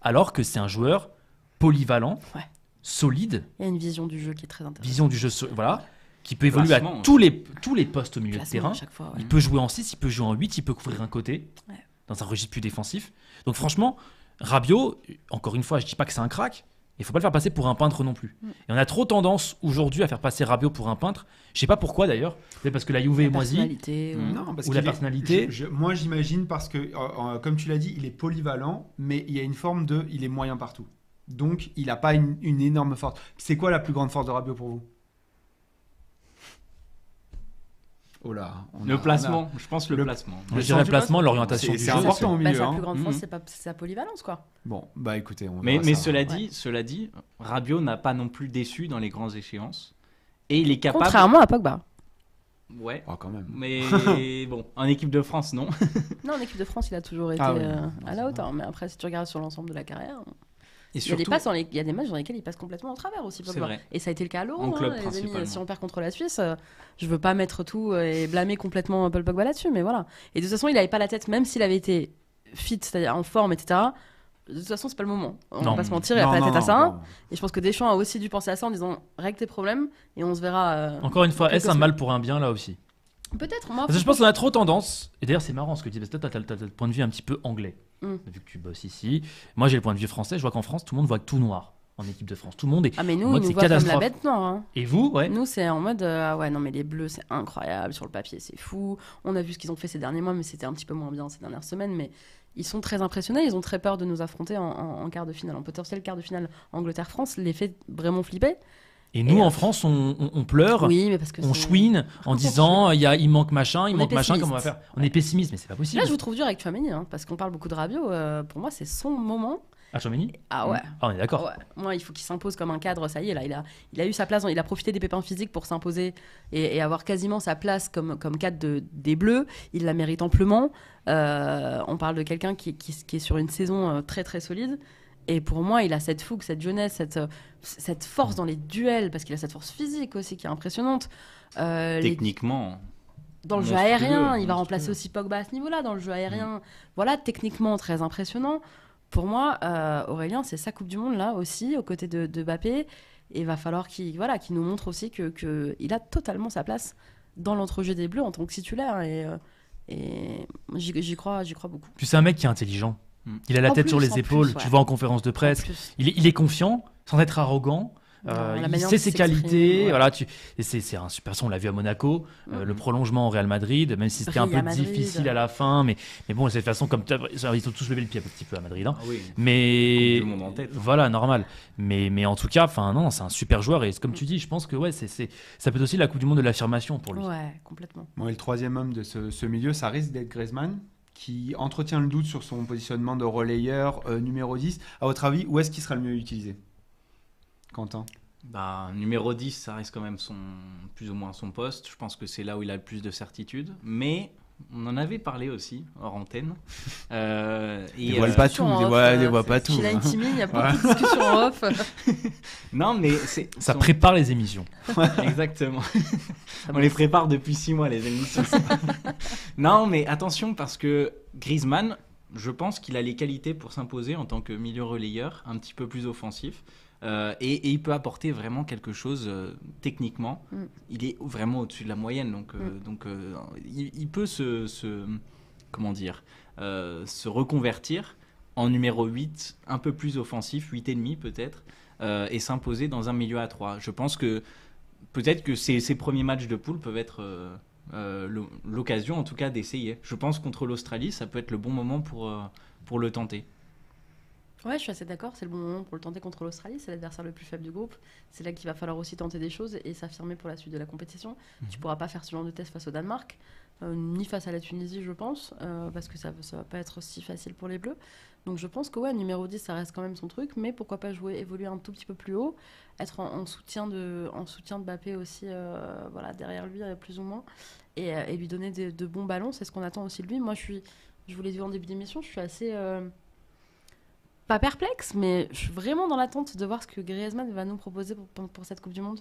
alors que c'est un joueur polyvalent, Ouais. solide, Il y a une vision du jeu qui est très intéressante. vision du jeu, so- voilà, qui peut évoluer à Placement. tous les, tous les postes au milieu de terrain. à chaque fois. ouais. Il peut jouer en 6, il peut jouer en 8, il peut couvrir un côté, Ouais. dans un registre plus défensif. Donc franchement, Rabiot, encore une fois, je dis pas que c'est un crack, Il faut pas le faire passer pour un peintre non plus. Mm. Et on a trop tendance aujourd'hui à faire passer Rabiot pour un peintre. Je sais pas pourquoi d'ailleurs. C'est parce que la Juve est moisie. Mm. ou- Non, parce Ou la est- personnalité. je- je- moi, j'imagine parce que, euh, euh, comme tu l'as dit, il est polyvalent, mais il y a une forme de, il est moyen partout. Donc, il n'a pas une, une énorme force. C'est quoi la plus grande force de Rabiot pour vous? Oh là, on a- Le on a- placement, je pense le, Le- placement. Je Le dirais le placement, l'orientation c'est- important au Bah, milieu. sa hein. plus grande Mhm. force, c'est pas- c'est sa polyvalence, quoi. Bon, bah écoutez, on Mais, mais ça. cela, Ouais. dit, cela dit, Rabiot n'a pas non plus déçu dans les grandes échéances. Et il est capable. Contrairement à Pogba. Ouais. Oh, quand même. Mais bon, en équipe de France, non. Non, en équipe de France, il a toujours été Ah oui. euh, Non, à la hauteur. Mais après, si tu regardes sur l'ensemble de la carrière, Et il y, a des passes dans les- il y a des matchs dans lesquels il passe complètement au travers aussi. Vrai. Et ça a été le cas à l'Euro, En hein. Si on perd contre la Suisse, euh, je veux pas mettre tout euh, et blâmer complètement Paul Pogba là-dessus, mais voilà. Et de toute façon, il avait pas la tête, même s'il avait été fit, c'est-à-dire en forme, etc. De toute façon, c'est pas le moment. On Non. va pas se mentir, il a pas la tête à ça. non. Et je pense que Deschamps a aussi dû penser à ça en disant règle tes problèmes et on se verra. euh, Encore une fois, est-ce un mal pour un bien là aussi? Peut-être, moi. Parce que je pense qu'on a trop tendance, et d'ailleurs c'est marrant ce que tu dis, parce que t'as- t'as le point de vue un petit peu anglais, Mm. vu que tu bosses ici. Moi j'ai le point de vue français, je vois qu'en France tout le monde voit tout noir en équipe de France. Tout le monde est. Ah, mais nous, En ils mode, nous voient comme la bête noire. hein. Et vous, ouais Nous, c'est en mode euh, ouais, non, mais les bleus, c'est incroyable. Sur le papier, c'est fou. On a vu ce qu'ils ont fait ces derniers mois, mais c'était un petit peu moins bien ces dernières semaines. Mais ils sont très impressionnés. Ils ont très peur de nous affronter en, en- en quart de finale. En potentiel quart de finale Angleterre-France les fait vraiment flipper. Et nous Et, en France on, on- on pleure, Oui, mais parce que. on chouine en disant il y a, il manque machin, il On manque machin, comment on va faire? On est pessimiste, mais c'est pas possible. Là, je vous trouve dur avec Chouameni, hein, parce qu'on parle beaucoup de Rabiot. euh, pour moi, c'est son moment. Ah, Chouameni Ah ouais. Ah, on est d'accord. Ouais. Moi, il faut qu'il s'impose comme un cadre. Ça y est, là, il a, il a eu sa place. Il a profité des pépins physiques pour s'imposer et, et avoir quasiment sa place comme, comme cadre de, des Bleus. Il la mérite amplement. Euh, on parle de quelqu'un qui, qui, qui est sur une saison euh, très très solide. Et pour moi, il a cette fougue, cette jeunesse, cette, euh, cette force dans les duels, parce qu'il a cette force physique aussi qui est impressionnante. Euh, les- Techniquement. dans le jeu monstrueux, aérien, il va remplacer aussi Pogba à ce niveau-là, dans le jeu aérien. Voilà, techniquement très impressionnant. Pour moi, euh, Aurélien, c'est sa Coupe du Monde là aussi, aux côtés de, de Mbappé. Et il va falloir qu'il voilà, qu'il nous montre aussi qu'il que il a totalement sa place dans l'entrejeu des Bleus en tant que titulaire. Et, et j'y crois, j'y crois beaucoup. Puis c'est un mec qui est intelligent. Mm. Il a la En tête sur les épaules, plus, tu ouais. le vois en conférence de presse. Il est, il est confiant, sans être arrogant. Euh, il sait ses qualités, ouais. voilà. Tu, c'est, un super son. On l'a vu à Monaco, euh, Mhm. le prolongement au Real Madrid, même si c'était un peu à difficile à la fin, mais, mais bon, de cette façon, comme ils ont tous levé le pied un petit peu à Madrid, hein. Ah oui. mais Coupe du monde en tête. voilà, normal. Mais, mais en tout cas, enfin non, c'est un super joueur et comme tu dis, je pense que ouais, c'est, c'est, ça peut être aussi la Coupe du Monde de l'affirmation pour lui. Ouais, complètement. Bon, et le troisième homme de ce, ce milieu, ça risque d'être Griezmann, qui entretient le doute sur son positionnement de relayeur euh, numéro 10. À votre avis, où est-ce qu'il sera le mieux utilisé? Quentin? Bah, numéro 10, ça reste quand même plus ou moins son poste. Je pense que c'est là où il a le plus de certitude. Mais on en avait parlé aussi, hors antenne. Euh, et, Dévoile euh, pas tout, dévoile- euh, dévoile pas tout, hein. une timide, il y a beaucoup de discussions en off. Non, mais c'est. Ça son- prépare les émissions. Exactement. On les prépare depuis six mois, les émissions. non, mais attention, parce que Griezmann, je pense qu'il a les qualités pour s'imposer en tant que milieu relayeur, un petit peu plus offensif. Euh, et, et il peut apporter vraiment quelque chose euh, techniquement. Mm. Il est vraiment au-dessus de la moyenne, donc, euh, Mm. donc il, il peut se, se- comment dire, se reconvertir en numéro 8, un peu plus offensif, 8,5 peut-être, et s'imposer dans un milieu à 3. Je pense que peut-être que ces, ces premiers matchs de poule peuvent être l'o- l'occasion en tout cas d'essayer. Je pense contre l'Australie, ça peut être le bon moment pour, pour le tenter. Ouais, je suis assez d'accord. C'est le bon moment pour le tenter contre l'Australie. C'est l'adversaire le plus faible du groupe. C'est là qu'il va falloir aussi tenter des choses et s'affirmer pour la suite de la compétition. Tu pourras pas faire ce genre de test face au Danemark, euh, ni face à la Tunisie, je pense, euh, parce que ça, ça va pas être si facile pour les Bleus. Donc je pense que ouais, numéro 10, ça reste quand même son truc, mais pourquoi pas jouer, évoluer un tout petit peu plus haut, être en, en soutien de, en soutien de Mbappé aussi, euh, voilà, derrière lui plus ou moins, et, et lui donner de, de bons ballons. C'est ce qu'on attend aussi de lui. Moi, je suis, je vous l'ai dit en début d'émission, je suis assez pas perplexe, mais je suis vraiment dans l'attente de voir ce que Griezmann va nous proposer pour, cette Coupe du Monde.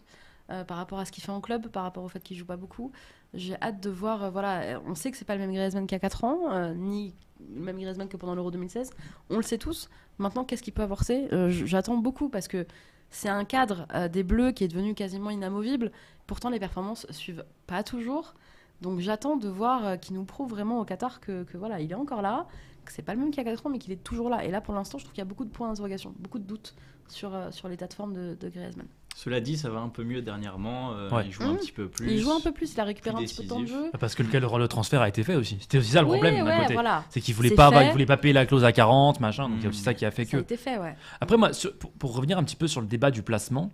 euh, par rapport à ce qu'il fait en club, par rapport au fait qu'il joue pas beaucoup. J'ai hâte de voir. euh, voilà, euh, on sait que c'est pas le même Griezmann qu'il y a 4 ans, ni le même Griezmann que pendant l'Euro 2016. On le sait tous. Maintenant, qu'est-ce qu'il peut avancer J'attends beaucoup parce que c'est un cadre des Bleus qui est devenu quasiment inamovible. Pourtant, les performances suivent pas toujours. Donc, j'attends de voir qu'il nous prouve vraiment au Qatar que, que voilà, il est encore là, que c'est pas le même qu'il y a 4 ans, mais qu'il est toujours là. Et là, pour l'instant, je trouve qu'il y a beaucoup de points d'interrogation, beaucoup de doutes sur, euh, sur l'état de forme de, de Griezmann. Cela dit, ça va un peu mieux dernièrement. euh, Ouais. Il joue un Mmh. petit peu plus. Il joue un peu plus, il a récupéré un petit peu de temps de jeu. Parce que le, le, transfert a été fait aussi. C'était aussi ça le Oui, problème d'un ouais, côté. voilà. C'est qu'il voulait pas, il voulait pas payer la clause à 40, machin. Donc il y a aussi Mm. ça qui a fait Ça a que. été fait, ouais. Après moi, sur- pour, pour revenir un petit peu sur le débat du placement,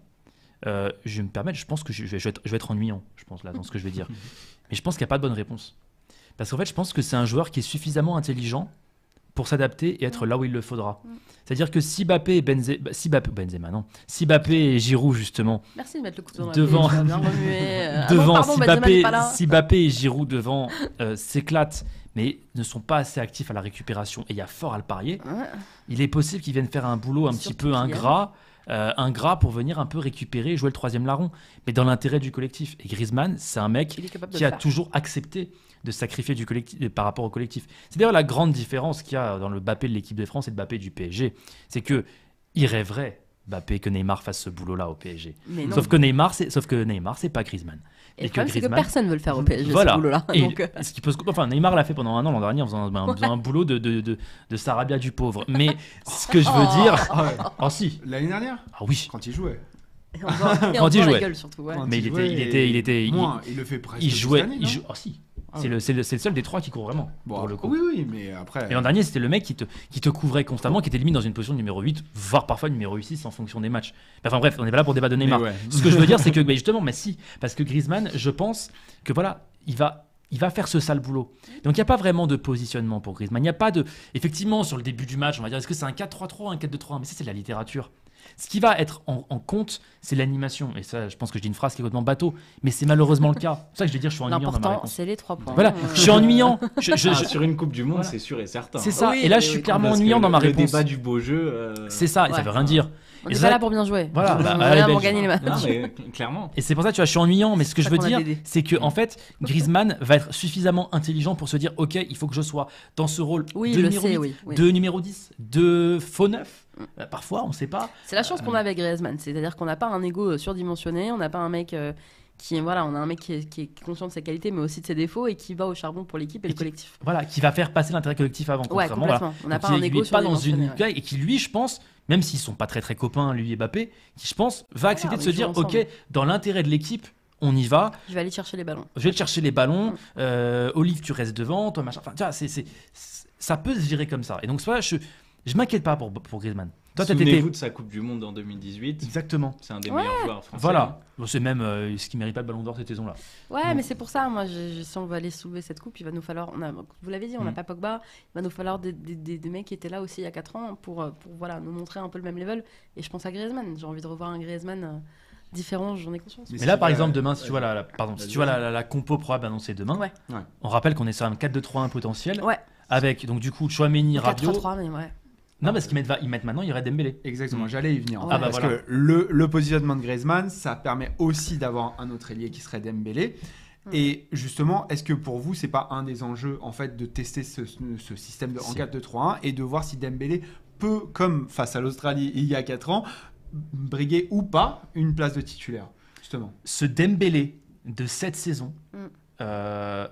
euh, je vais me permettre, je pense que je, je vais, je vais être, je vais être ennuyant, je pense là dans ce que je vais dire. Mais je pense qu'il n'y a pas de bonne réponse. Parce qu'en fait, je pense que c'est un joueur qui est suffisamment intelligent pour s'adapter et être là où il le faudra. Mm. C'est-à-dire que si Bappé et Benzema, si Bappé, Benzema non, si Bappé et Giroud justement Merci de mettre le couteau dans la Devant- bien ah non, devant, pardon, si, Bappé, si Bappé et Giroud devant euh, s'éclatent, mais ne sont pas assez actifs à la récupération, et il y a fort à le parier, Ouais. il est possible qu'ils viennent faire un boulot un petit peu ingrat, euh, ingrat pour venir un peu récupérer et jouer le troisième larron, mais dans l'intérêt du collectif. Et Griezmann, c'est un mec qui a faire. toujours accepté de sacrifier du collectif, euh, par rapport au collectif. C'est d'ailleurs la grande différence qu'il y a dans le Bappé de l'équipe de France et le Bappé du PSG. C'est que il rêverait, Bappé, que Neymar fasse ce boulot-là au PSG. Mais non. Sauf que Neymar, c'est sauf que Neymar, c'est pas Griezmann. Et et le que problème, c'est que personne veut le faire au PSG, Voilà. ce boulot-là. Et Donc, euh, ce qui peut se- enfin, Neymar l'a fait pendant un an l'an dernier en faisant, un, en faisant un boulot de, de, de, de Sarabia du pauvre. Mais ce que je veux dire. Ah ouais. Oh si, L'année dernière, ah oui. quand il jouait. Et on voit, et on Quand il voit la jouait. gueule, surtout. ouais. Quand Mais il jouait, était- il était- il était- il- Moins, il, le fait presque. Il toute jouait. il non oh, si. Ah C'est ouais. le, c'est le, c'est le seul des trois qui court vraiment. Bon, pour le coup. Oui, oui, mais après. Et l'an dernier, c'était le mec qui te, qui te couvrait constamment, qui était limite dans une position de numéro 8, voire parfois numéro 6 en fonction des matchs. Enfin bref, on n'est pas là pour débattre de Mais Neymar. ouais. Ce que je veux dire, c'est que mais justement, mais si, parce que Griezmann, je pense que voilà, il va. Il va faire ce sale boulot. Donc il n'y a pas vraiment de positionnement pour Griezmann. Il n'y a pas de. Effectivement, sur le début du match, on va dire est-ce que c'est un 4-3-3 ou un 4-2-3 Mais ça, c'est de la littérature. Ce qui va être en, en compte, c'est l'animation. Et ça, je pense que je dis une phrase qui est complètement bateau, mais c'est malheureusement le cas. C'est pour ça que je vais dire je suis ennuyant L'important, c'est les trois points. Voilà, Euh, je suis ennuyant. Je- je- Ah, sur une Coupe du Monde, Voilà. c'est sûr et certain. c'est ça. Oui, et là, je suis oui, clairement ennuyant dans ma le réponse. débat du beau jeu. euh, C'est ça, et ça Ouais. veut rien dire. On n'est ça- pas là pour bien jouer. Voilà, on bah, est allez, là pour gagner les matchs. Non, mais clairement. Et c'est pour ça, tu vois, je suis ennuyant, mais ce que je veux ça dire, c'est que en fait, Griezmann va être suffisamment intelligent pour se dire, ok, il faut que je sois dans ce rôle Oui, de le numéro sait, 8, oui, oui. de numéro 10, de faux neuf. Euh, parfois, on sait pas. C'est la chance qu'on a avec Griezmann, c'est-à-dire qu'on n'a pas un ego euh, surdimensionné, on n'a pas un mec euh, qui, voilà, on a un mec qui est, qui est conscient de ses qualités, mais aussi de ses défauts et qui va au charbon pour l'équipe et, Et le qui- collectif. Voilà, qui va faire passer l'intérêt collectif avant. Ouais, voilà. complètement. On n'a pas un lui, pas dans une ouais. et qui lui, je pense, même s'ils sont pas très très copains, lui et Mbappé, qui je pense va accepter de se dire, ensemble. ok, dans l'intérêt de l'équipe, on y va. Je vais aller chercher les ballons. Je vais chercher les ballons. Euh, Olive, tu restes devant. Toi, machin. Enfin, tu vois, c'est, ça peut se gérer comme ça. Et donc, soit je, je m'inquiète pas pour, pour Griezmann. Toi. Souvenez-vous de sa Coupe du Monde en 2018. Exactement. C'est un des Ouais. meilleurs joueurs français. Voilà. Bon, c'est même euh, ce qui mérite pas le ballon d'or cette saison-là. Ouais, mais c'est pour ça, moi, je- je- si on veut aller soulever cette coupe, il va nous falloir, on a, vous l'avez dit, on n'a Mm. pas Pogba, il va nous falloir des, des- des- des mecs qui étaient là aussi il y a 4 ans pour, euh, pour voilà, nous montrer un peu le même level. Et je pense à Griezmann, j'ai envie de revoir un Griezmann euh, différent, j'en ai conscience. Mais si, là, par exemple, demain, si ouais, tu vois la, la- pardon, si vas-y, tu vois la, vas-y. la- la compo probable annoncée demain, Ouais. Ouais. on rappelle qu'on est sur un 4-2-3-1 potentiel. Ouais. Avec donc du coup Chouameni, Rabiot. 4-3-3, mais ouais. Non, parce qu'ils mettent, va- ils mettent maintenant, il y aurait Dembélé. Exactement, Mm. j'allais y venir. Ah bah parce voilà. que le, le positionnement de Griezmann, ça permet aussi d'avoir un autre ailier qui serait Dembélé. Et justement, est-ce que pour vous, c'est pas un des enjeux en fait de tester ce, ce système de, en Si. 4-2-3-1 et de voir si Dembélé peut, comme face à l'Australie il y a 4 ans, briguer ou pas une place de titulaire Justement? Ce Dembélé de cette saison. Mm. Euh,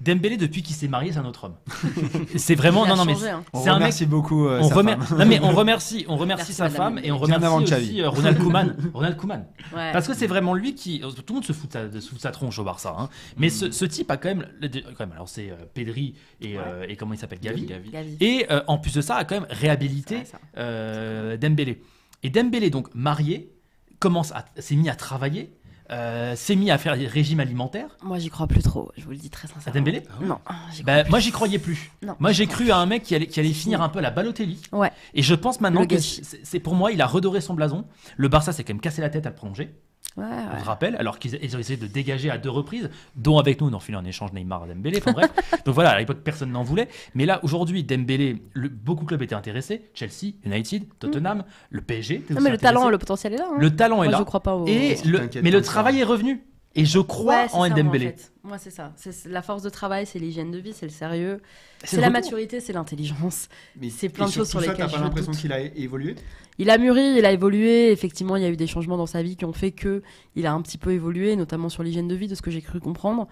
Dembélé depuis qu'il s'est marié, c'est un autre homme. c'est vraiment Il a non non mais hein. On c'est un mec remercie beaucoup euh, on, sa remer- femme. non, mais on remercie, on remercie Merci, sa madame femme et on remercie aussi euh, Ronald Koeman. Ronald Koeman. Ouais. Parce que c'est vraiment lui qui. Tout le monde se fout de sa, de- fout de sa tronche au Barça. hein. Mais ce, ce type a quand même. le- quand même alors c'est euh, Pedri et, euh, et comment il s'appelle Gavi. Gavi. Gavi. Et euh, en plus de ça, a quand même réhabilité euh, Dembélé. Et Dembélé, donc marié, commence à, s'est mis à travailler, euh, s'est mis à faire des régimes alimentaires. Moi, j'y crois plus trop, je vous le dis très sincèrement. À Dembélé Non, j'y crois Bah, plus. moi, j'y croyais plus. Non. Moi, j'ai cru à un mec qui allait, qui allait finir fini. un peu la Balotelli. Ouais. Et je pense maintenant Le que gâchis. c'est c'est- pour moi, il a redoré son blason. Le Barça s'est quand même cassé la tête à le prolonger. Ouais, On se rappelle, alors qu'ils ils ont essayé de dégager à deux reprises, dont avec nous, on en en échange Neymar à Dembélé. Enfin bref. Donc voilà, à l'époque, personne n'en voulait. Mais là, aujourd'hui, Dembélé, le- beaucoup de clubs étaient intéressés. Chelsea, United, Tottenham, le PSG. Non, mais le talent, le potentiel est là. hein. Le talent est là. je crois pas au. Et le- mais le travail est revenu. Et je crois Ouais, c'est en ça, moi, fait. Moi, c'est ça. C'est la force de travail, c'est l'hygiène de vie, c'est le sérieux, c'est la retour. maturité, c'est l'intelligence. Mais- C'est plein de choses sur ça, lesquelles T'as pas l'impression qu'il a évolué? Il a mûri, il a évolué. Effectivement, il y a eu des changements dans sa vie qui ont fait que il a un petit peu évolué, notamment sur l'hygiène de vie, de ce que j'ai cru comprendre.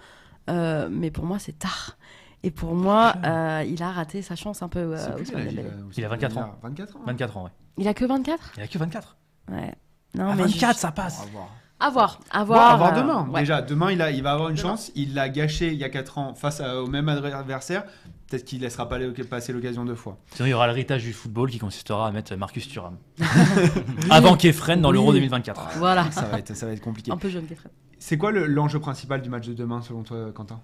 Euh, mais pour moi, c'est tard. Et pour moi, euh, il a raté sa chance un peu. euh, plus Ousmane quel âge, Dembélé. euh, Il a 24 ans. 24 ans. 24 ans, ouais. Il a que 24 Il a que 24. Ouais. Non, À mais 24, je- ça passe. à voir. À voir. À Bon, voir, à voir euh, demain. ouais. Déjà, demain, il, a, il va avoir une Demain. chance. Il l'a gâché il y a 4 ans face à- au même adversaire. Peut-être qu'il laissera pas passer l'occasion deux fois. Sinon, il y aura l'héritage du football qui consistera à mettre Marcus Thuram. Avant Kefren dans l'Euro Oui. 2024. Voilà. Ça va être, ça va être compliqué. Un peu jeune, Kefren. C'est quoi le- l'enjeu principal du match de demain, selon toi, Quentin?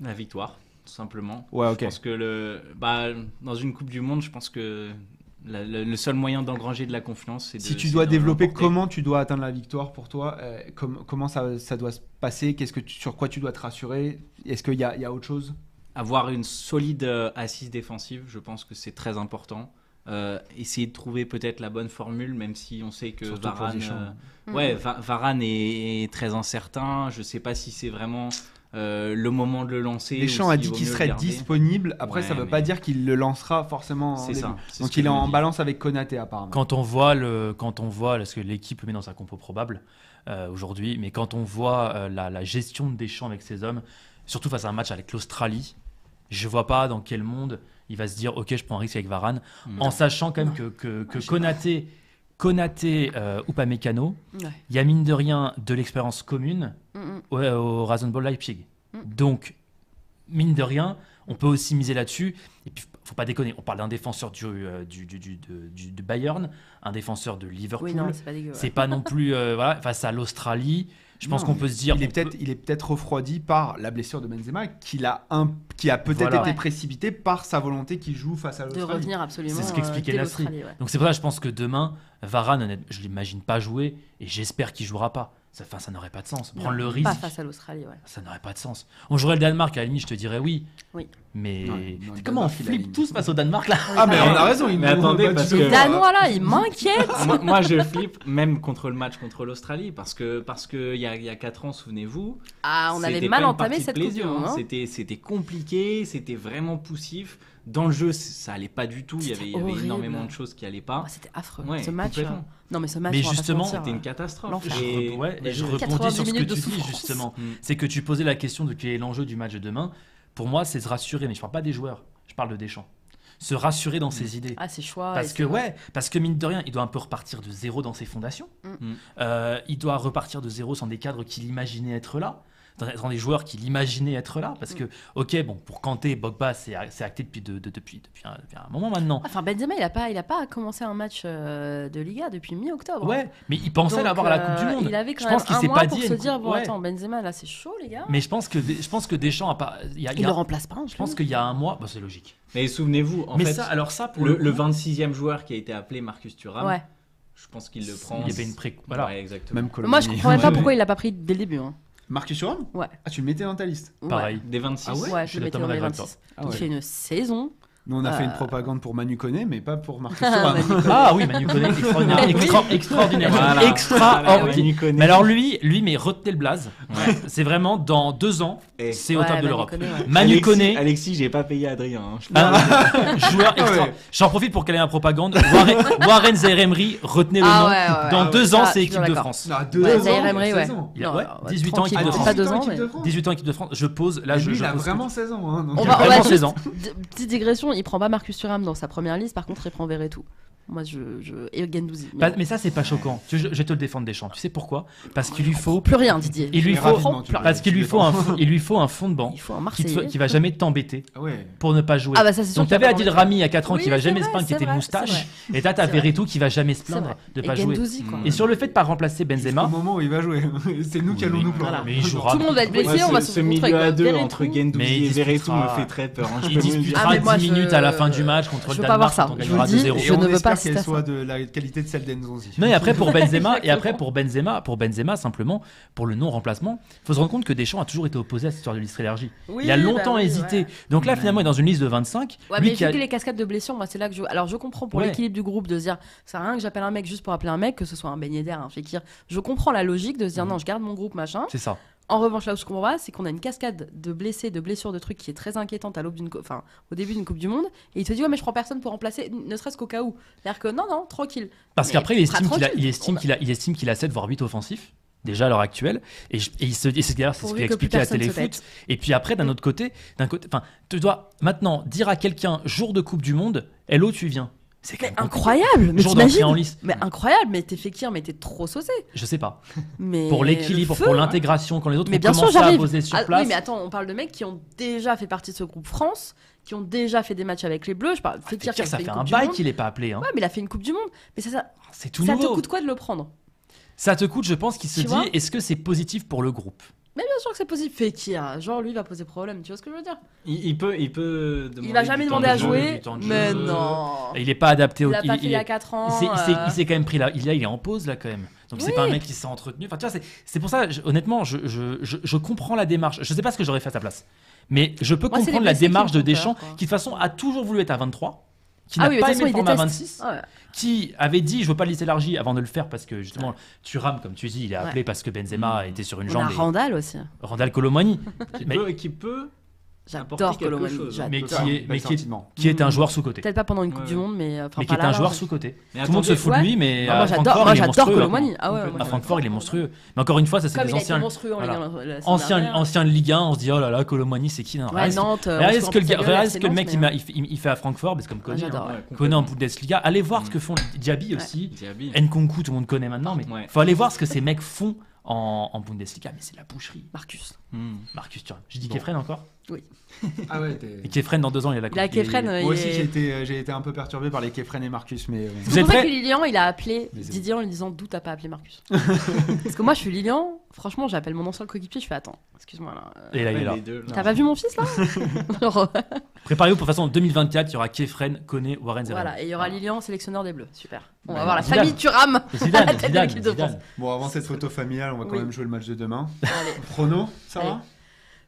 La victoire, tout simplement. Ouais, ok. Je pense que le, bah, dans une Coupe du Monde, je pense que la- le, le seul moyen d'engranger de la confiance, c'est de. Si tu dois développer comment tu dois atteindre la victoire pour toi, euh, com- comment ça, ça doit se passer Qu'est-ce que tu- sur quoi tu dois te rassurer Est-ce qu'il y a, il y a autre chose? Avoir une solide euh, assise défensive, je pense que c'est très important. Euh, essayer de trouver peut-être la bonne formule, même si on sait que Surtout Varane, euh, ouais, Va- Varane est, est très incertain. Je sais pas si c'est vraiment euh, le moment de le lancer. Deschamps a dit qu'il serait disponible. Après, Ouais, ça veut mais- pas dire qu'il le lancera forcément. en ça. ce Donc il est en balance avec Konaté apparemment. Quand on voit le, quand on voit, parce que l'équipe le met dans sa compo probable euh, aujourd'hui, mais quand on voit euh, la, la gestion de Deschamps avec ses hommes, surtout face à un match avec l'Australie, je vois pas dans quel monde il va se dire ok je prends un risque avec Varane, en sachant quand même que, que, que Konaté, Konaté euh, ou Upamecano, Ouais. il y a mine de rien de l'expérience commune Mm, mm. au, au Rasenball Leipzig. Mm. Donc, mine de rien, on peut aussi miser là-dessus. Et puis, faut pas déconner, on parle d'un défenseur du, euh, du, du, du- de, Bayern, un défenseur de Liverpool. Oui, non, c'est pas dégueu. ouais. c'est pas non plus euh, voilà, face à l'Australie. Je pense qu'on peut se dire. il est peut-être, peut- refroidi par la blessure de Benzema, qu'il a un, qui a peut-être Voilà. été Ouais. précipité par sa volonté qu'il joue face à De l'Australie. revenir absolument. C'est ce qu'expliquait euh, Nasri. ouais. Donc c'est pour ça que je pense que demain, Varane, je l'imagine pas jouer et j'espère qu'il jouera pas. Ça, enfin, ça n'aurait pas de sens. Prendre Non, le risque, Pas face à l'Australie, ouais. ça n'aurait pas de sens. On jouerait le Danemark, à la limite, je te dirais oui. Oui. Mais non, comment on Danemark, a flippe tous face au Danemark là Ah, mais on a raison. il Mais attendez, parce que- Les Danois, là, ils m'inquiètent. moi, moi, je flippe même contre le match contre l'Australie parce que parce que il y a, il y a 4 ans, souvenez-vous, Ah, on avait mal entamé cette plaisir, hein. hein. C'était c'était compliqué, c'était vraiment poussif. Dans le jeu, ça allait pas du tout. Il y avait, il y avait horrible. énormément de choses qui allaient pas. Oh, C'était affreux. Ouais, ce match. complètement. euh, Non, mais ce match. Mais justement, C'était euh, une catastrophe. l'enfer. Je ouais, et je je- rebondis 90 sur ce que tu dis justement. Mm. C'est que tu posais la question de quel est l'enjeu du match de demain. Pour moi, c'est se rassurer, mais je parle pas des joueurs, je parle de Deschamps. Se rassurer dans ses idées. Ah, c'est choix. Parce que ouais, parce que mine de rien, il doit un peu repartir de zéro dans ses fondations. Mm. Mm. Euh, il doit repartir de zéro sans des cadres qu'il imaginait être là, dans, des joueurs qu'il imaginait être là. Parce que ok, bon, pour Kanté, Bogba, c'est acté depuis de, de- depuis depuis un, depuis un moment maintenant. Enfin, Benzema, il a pas, il a pas commencé un match euh, de Liga depuis mi-octobre. Ouais, mais il pensait Donc, l'avoir à la Coupe du euh, Monde. Il avait quand je même pense qu'il s'est pas pour dit. se dire bon, ouais. attends, Benzema, là, c'est chaud, les gars. Mais je pense que je pense que Deschamps a pas. Il y a, il il y a- le remplace pas. je pense qu'il y a un mois, bah, c'est logique. Mais souvenez-vous, en mais fait, ça, alors ça pour le, le, le coup, 26e joueur qui a été appelé Marcus Thuram, Ouais. je pense qu'il le prend. il y avait une pré. Voilà. Ouais, exactement. Même Moi, je comprenais pas Ouais. pourquoi il l'a pas pris dès le début. hein. Marcus Thuram Ouais. Ah, tu le mettais dans ta liste Ouais. Pareil. Des 26. Ah ouais Ouais, Je le mettais dans les d'accord avec 26. Ah Il ouais. fait une saison. Nous, on a fait une Euh, propagande pour Manu Koné, mais pas pour Marcus Ah. Ah oui, Manu Koné, extraordinaire, Oui. extra- extraordinaire, Voilà. Voilà, Koné. Mais alors lui, lui, mais retenez le blaze. Ouais. C'est vraiment dans deux ans, Et- c'est au Ouais, top de Manu l'Europe. Koné, ouais. Manu Alexis- Koné, Alexis, j'ai pas payé Adrien. hein. Joueur Ah extra. ouais. J'en profite pour caler la propagande. Warren, Warren Zaïre-Emery, retenez le Ah nom. ouais, ouais, ouais. Dans Ah, deux ans, c'est équipe de. France. Non, deux Ouais, ans, Zaïre Emery, 16 ouais. ans. Il a- Non, ouais, alors, 18 ans équipe de France. deux ans, équipe mais- de France. 18 ans équipe de France. Je pose là. Je, il a vraiment 16 ans. hein, On Il va, a on va vraiment juste- 16 ans. Petite digression, il prend pas Marcus Thuram dans sa première liste, par contre il prend Verretou. Moi je. je... Et Gendouzi. Mais Pas- bon. mais ça, c'est pas choquant. Je, je vais te le défendre Deschamps. Tu sais pourquoi? Parce qu'il lui faut. Plus rien, Didier. Il lui faut. Parce qu'il lui faut un. Il lui faut un fond de banc Il faut un qui, te- qui va jamais t'embêter Ah ouais. pour ne pas jouer. Ah bah ça c'est sûr. Donc t'avais Adil Rami il y a 4 ans Oui, qui va jamais vrai, se plaindre c'est était moustache. Et t'as. Verretou qui va jamais se plaindre de Et pas jouer. Et sur le fait de pas remplacer Au Benzema, moment où il va jouer. C'est nous qui allons nous plaindre. mais il jouera. Tout le monde va être blessé, on va ce, se ce retrouver milieu à deux entre Mais Gendouzi il et Verretou me fait très peur. hein, je il disputera Ah, mais moi, 10 je- à la fin du match contre je le veux pas voir Danemark ça. Je gagnera vous le dis, 2-0. Et Je on ne veux pas qu'elle soit ça. de la qualité de celle d'Enzonzi. Non, et après pour Benzema, et après pour Benzema, pour Benzema simplement pour le non remplacement, faut se rendre compte que Deschamps a toujours été opposé à cette histoire de liste élargie. Oui, il a bah longtemps oui, hésité. ouais. Donc là finalement il est dans une liste de 25. Ouais, lui mais qui vu a- que les cascades de blessures, moi c'est là que je. Alors je comprends pour Ouais. l'équilibre du groupe de se dire, ça sert à rien que j'appelle un mec juste pour appeler un mec, que ce soit un beignet d'air, un Fekir. Je comprends la logique de se dire Mhm. non, je garde mon groupe machin. C'est ça. En revanche, là où je comprends pas, c'est qu'on a une cascade de blessés, de blessures, de trucs qui est très inquiétante à l'aube d'une, enfin, au début d'une Coupe du Monde. Et il te dit ouais, mais je prends personne pour remplacer, ne serait-ce qu'au cas où. C'est-à-dire que non, non, tranquille. Parce qu'après il estime qu'il a, il estime qu'il a, il estime qu'il a 7 voire 8 offensifs. déjà à l'heure actuelle. Et, je- et il se, et c'est d'ailleurs c'est ce qu'il a expliqué à Téléfoot. Et puis après, d'un autre côté, d'un côté, enfin, tu dois maintenant dire à quelqu'un jour de Coupe du Monde, hello, tu viens. C'est Mais incroyable Mais d'entrée en t'imagines lice. Mais incroyable Mais t'es mais t'es trop saucé Je sais pas. mais Pour l'équilibre, feu. pour l'intégration, quand les autres Mais vont bien sûr, commencer à poser sur Ah, place. oui, mais attends, on parle de mecs qui ont déjà fait partie de ce groupe France, qui ont déjà fait des matchs avec les Bleus. Je parle Ah, a ça fait fait un bail qu'il est pas appelé. Hein. Ouais, mais il a fait une Coupe du Monde. Mais ça, ça, C'est tout ça nouveau. te coûte quoi de le prendre? Ça te coûte, je pense, qu'il se Tu dit est-ce que c'est positif pour le groupe? Mais bien sûr que c'est possible. Fekir, genre lui, il va poser problème. Tu vois ce que je veux dire? Il, il peut, il peut. Il va jamais demander à de jouer. de Mais jeu. non Il est pas adapté au. Il l'a pas il- fait il a 4 ans. Il s'est- euh, il s'est quand même pris là. Il, est en pause là quand même. Donc c'est Oui. pas un mec qui s'est entretenu. Enfin, tu vois, c'est- c'est pour ça, je- honnêtement, je, je, je, comprends la démarche. Je sais pas ce que j'aurais fait à sa place. Mais je peux Moi, c'est comprendre la démarche de peur, Deschamps, qui de toute façon a toujours voulu être à 23, qui Ah n'a oui, mais de pas aimé le il format déteste. 26, Ouais. qui avait dit je veux pas le laisser élargi avant de le faire parce que justement Thuram, comme tu dis, il est appelé parce que Benzema était sur une On jambe. a et Randall aussi. Randall Colomani, Qui mais- peut, qui peut J'adore Colomani. j'adore. mais qui est, mais qui est, qui est un joueur sous côté. Peut-être pas pendant une Coupe Ouais. du Monde, mais enfin Mais qui est là, un là, joueur mais- sous côté. Mais Tout le monde se fout de ouais. lui, mais Ah, à moi j'adore, est j'adore monstrueux. Colomani. Ah ouais. À moi, Francfort, il est monstrueux. Mais encore une fois, ça c'est des anciens, monstrueux en Ligue voilà. 1 la- la semaine anciens, anciens de Ligue 1. On se dit oh là là, Colomani, c'est qui Regardez ce- Nantes. euh, Regardez on ce se que le, mec c'est il, fait, il- il fait à Francfort, c'est comme j'adore. hein. Koné en Bundesliga. Allez voir ce que font Diaby aussi. Nkunku, tout le monde connaît maintenant, mais faut aller voir ce que ces mecs font en, Bundesliga. Mais c'est la boucherie. Marcus. Marcus Thuram. J'ai dit Bon. Kefren encore Ah ouais, t'es- Et Kefren dans deux ans, il a la coupe. Kefren. euh, Moi aussi, est- j'ai été, euh, j'ai été un peu perturbé par les Kefren et Marcus, mais. euh, Vous C'est êtes pour ça prêts que Lilian, il a appelé Mais c'est Didier en lui disant d'où t'as pas appelé Marcus. Parce que moi, je suis Lilian. Franchement, j'appelle mon ancien coéquipier. Je fais attends, excuse-moi là. euh, Et là, il est là. les deux, là. T'as pas vu mon fils là Genre, euh, Préparez-vous pour de toute façon en 2024, il y aura Kefren, Koné, Warren Zidane. Voilà, et il y aura Lilian, sélectionneur des Bleus. Super. On va voir la Zidane. famille Thuram. Zidane, À la tête de Zidane, l'équipe de Zidane. France. Bon, avant cette photo familiale, on va quand Oui. même jouer le match de demain. Allez. Prono, ça va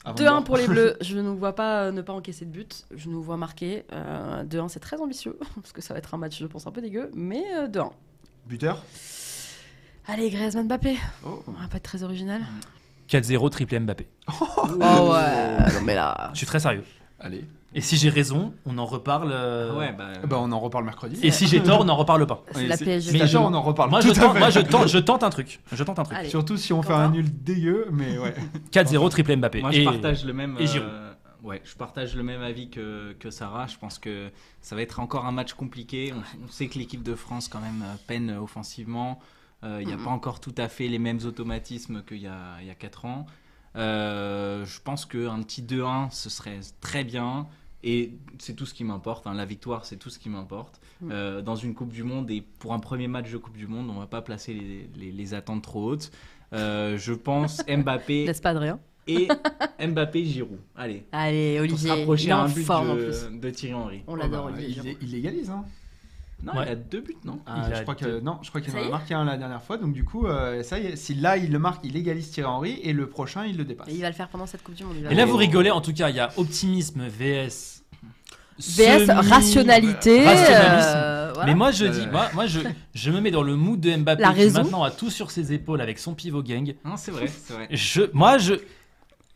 2-1 voir. pour les Bleus. Je ne vois pas euh, ne pas encaisser de but. Je nous vois marquer. Euh, 2-1, c'est très ambitieux parce que ça va être un match, je pense, un peu dégueu, mais euh, 2-1. Buteur Allez, Griezmann Mbappé. Oh. On va pas être très original. 4-0, triplé Mbappé. Oh ouais, non mais là. Je suis très sérieux. Allez. Et si j'ai raison, on en reparle. euh, Ouais, bah. Bah, on en reparle mercredi. Et si j'ai tort, on n'en reparle pas. C'est la PSG. Mais je- on en reparle. Moi, tout je à tente, fait. moi je, tente, je tente un truc. Je tente un truc. Allez. Surtout si on fait Quentin un nul dégueu, mais ouais. 4-0, triplé Mbappé. Moi, je Et- partage le même. et Giroud. euh, ouais, je partage le même avis que, que Sarah. Je pense que ça va être encore un match compliqué. On, on sait que l'équipe de France quand même euh, peine euh, offensivement. Euh, Il n'y a pas encore tout à fait les mêmes automatismes qu'il y a, il y a 4 ans. Euh, je pense qu'un petit 2-1, ce serait très bien. Et c'est tout ce qui m'importe. hein. La victoire, c'est tout ce qui m'importe. Mhm. Euh, dans une Coupe du Monde, et pour un premier match de Coupe du Monde, on va pas placer les, les- les attentes trop hautes. Euh, je pense Mbappé Laisse pas de rien. et Mbappé Giroud. Allez, Allez, pour se Olivier. rapprocher Il est à en un but forme en plus. de, Thierry Henry. On Oh, l'adore, bah, Olivier. il, il légalise, hein. Non, Ouais. il a deux buts, non Ah, Il je crois que non, je crois qu'il en a marqué un la dernière fois. Donc du coup, euh, ça y est, si là il le marque, il égalise Thierry Henry et le prochain il le dépasse. Et il va le faire pendant cette Coupe du Monde. Et là, vous rigolez, en tout cas, il y a optimisme VS. VS, semi- rationalité. Euh, voilà. Mais moi, je Ouais, dis, moi, moi je, je me mets dans le mood de Mbappé La qui raison. maintenant a tout sur ses épaules avec son pivot gang. Non, c'est vrai, c'est vrai. Je, moi, je.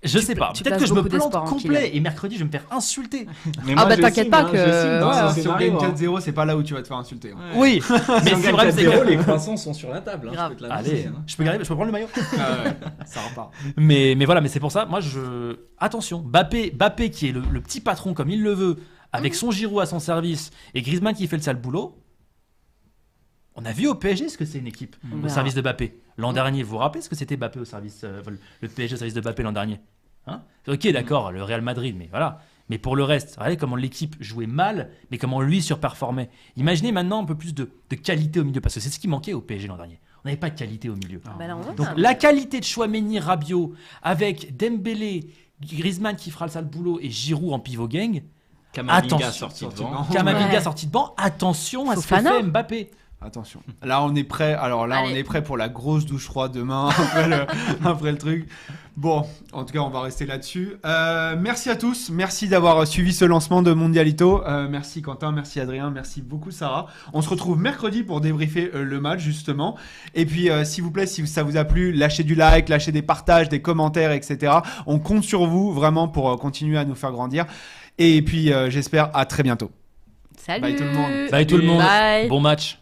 Je sais pas. Peut-être que je me plante complet et mercredi je vais me faire insulter. Mais Ah bah, t'inquiète pas hein, que- ouais, si on gagne hein. 4-0, c'est pas là où tu vas te faire insulter. hein. Ouais. Oui, Si mais on c'est gagne vrai, c'est 4-0, que. les croissants sont sur la table. hein, Grave. je peux te Allez, hein. je peux, garder- je peux prendre le maillot. Ah ouais, ça repart. Mais, mais voilà, mais c'est pour ça, moi je. Attention, Bappé, Bappé qui est le, le petit patron comme il le veut, avec son Giroud à son service et Griezmann qui fait le sale boulot. On a vu au PSG ce que c'est une équipe On au service de Bappé. L'an dernier, vous vous rappelez ce que c'était Bappé au service, euh, le PSG au service de Bappé l'an dernier? Hein Ok, d'accord, le Real Madrid, mais voilà. Mais pour le reste, regardez comment l'équipe jouait mal, mais comment lui surperformait. Imaginez maintenant un peu plus de, de qualité au milieu, parce que c'est ce qui manquait au PSG l'an dernier. On n'avait pas de qualité au milieu. Bah là, on va Donc la qualité de Chouameni, Rabiot, avec Dembélé, Griezmann qui fera le sale boulot et Giroud en pivot gang, Kamavinga Attention, sorti de banc. de banc. Kamavinga Ouais. sorti de banc, attention à ce que fait Mbappé. Attention. Là, on est prêt. Alors là, Allez. on est prêt pour la grosse douche froide demain après le, après le truc. Bon, en tout cas, on va rester là-dessus. Euh, merci à tous. Merci d'avoir suivi ce lancement de Mondialito. Euh, merci Quentin, merci Adrien, merci beaucoup Sarah. On se retrouve mercredi pour débriefer euh, le match justement. Et puis, euh, s'il vous plaît, si ça vous a plu, lâchez du like, lâchez des partages, des commentaires, etc. On compte sur vous vraiment pour euh, continuer à nous faire grandir. Et puis, euh, j'espère à très bientôt. Salut. Bye tout le monde. Bye tout le monde. Bye. Bon match.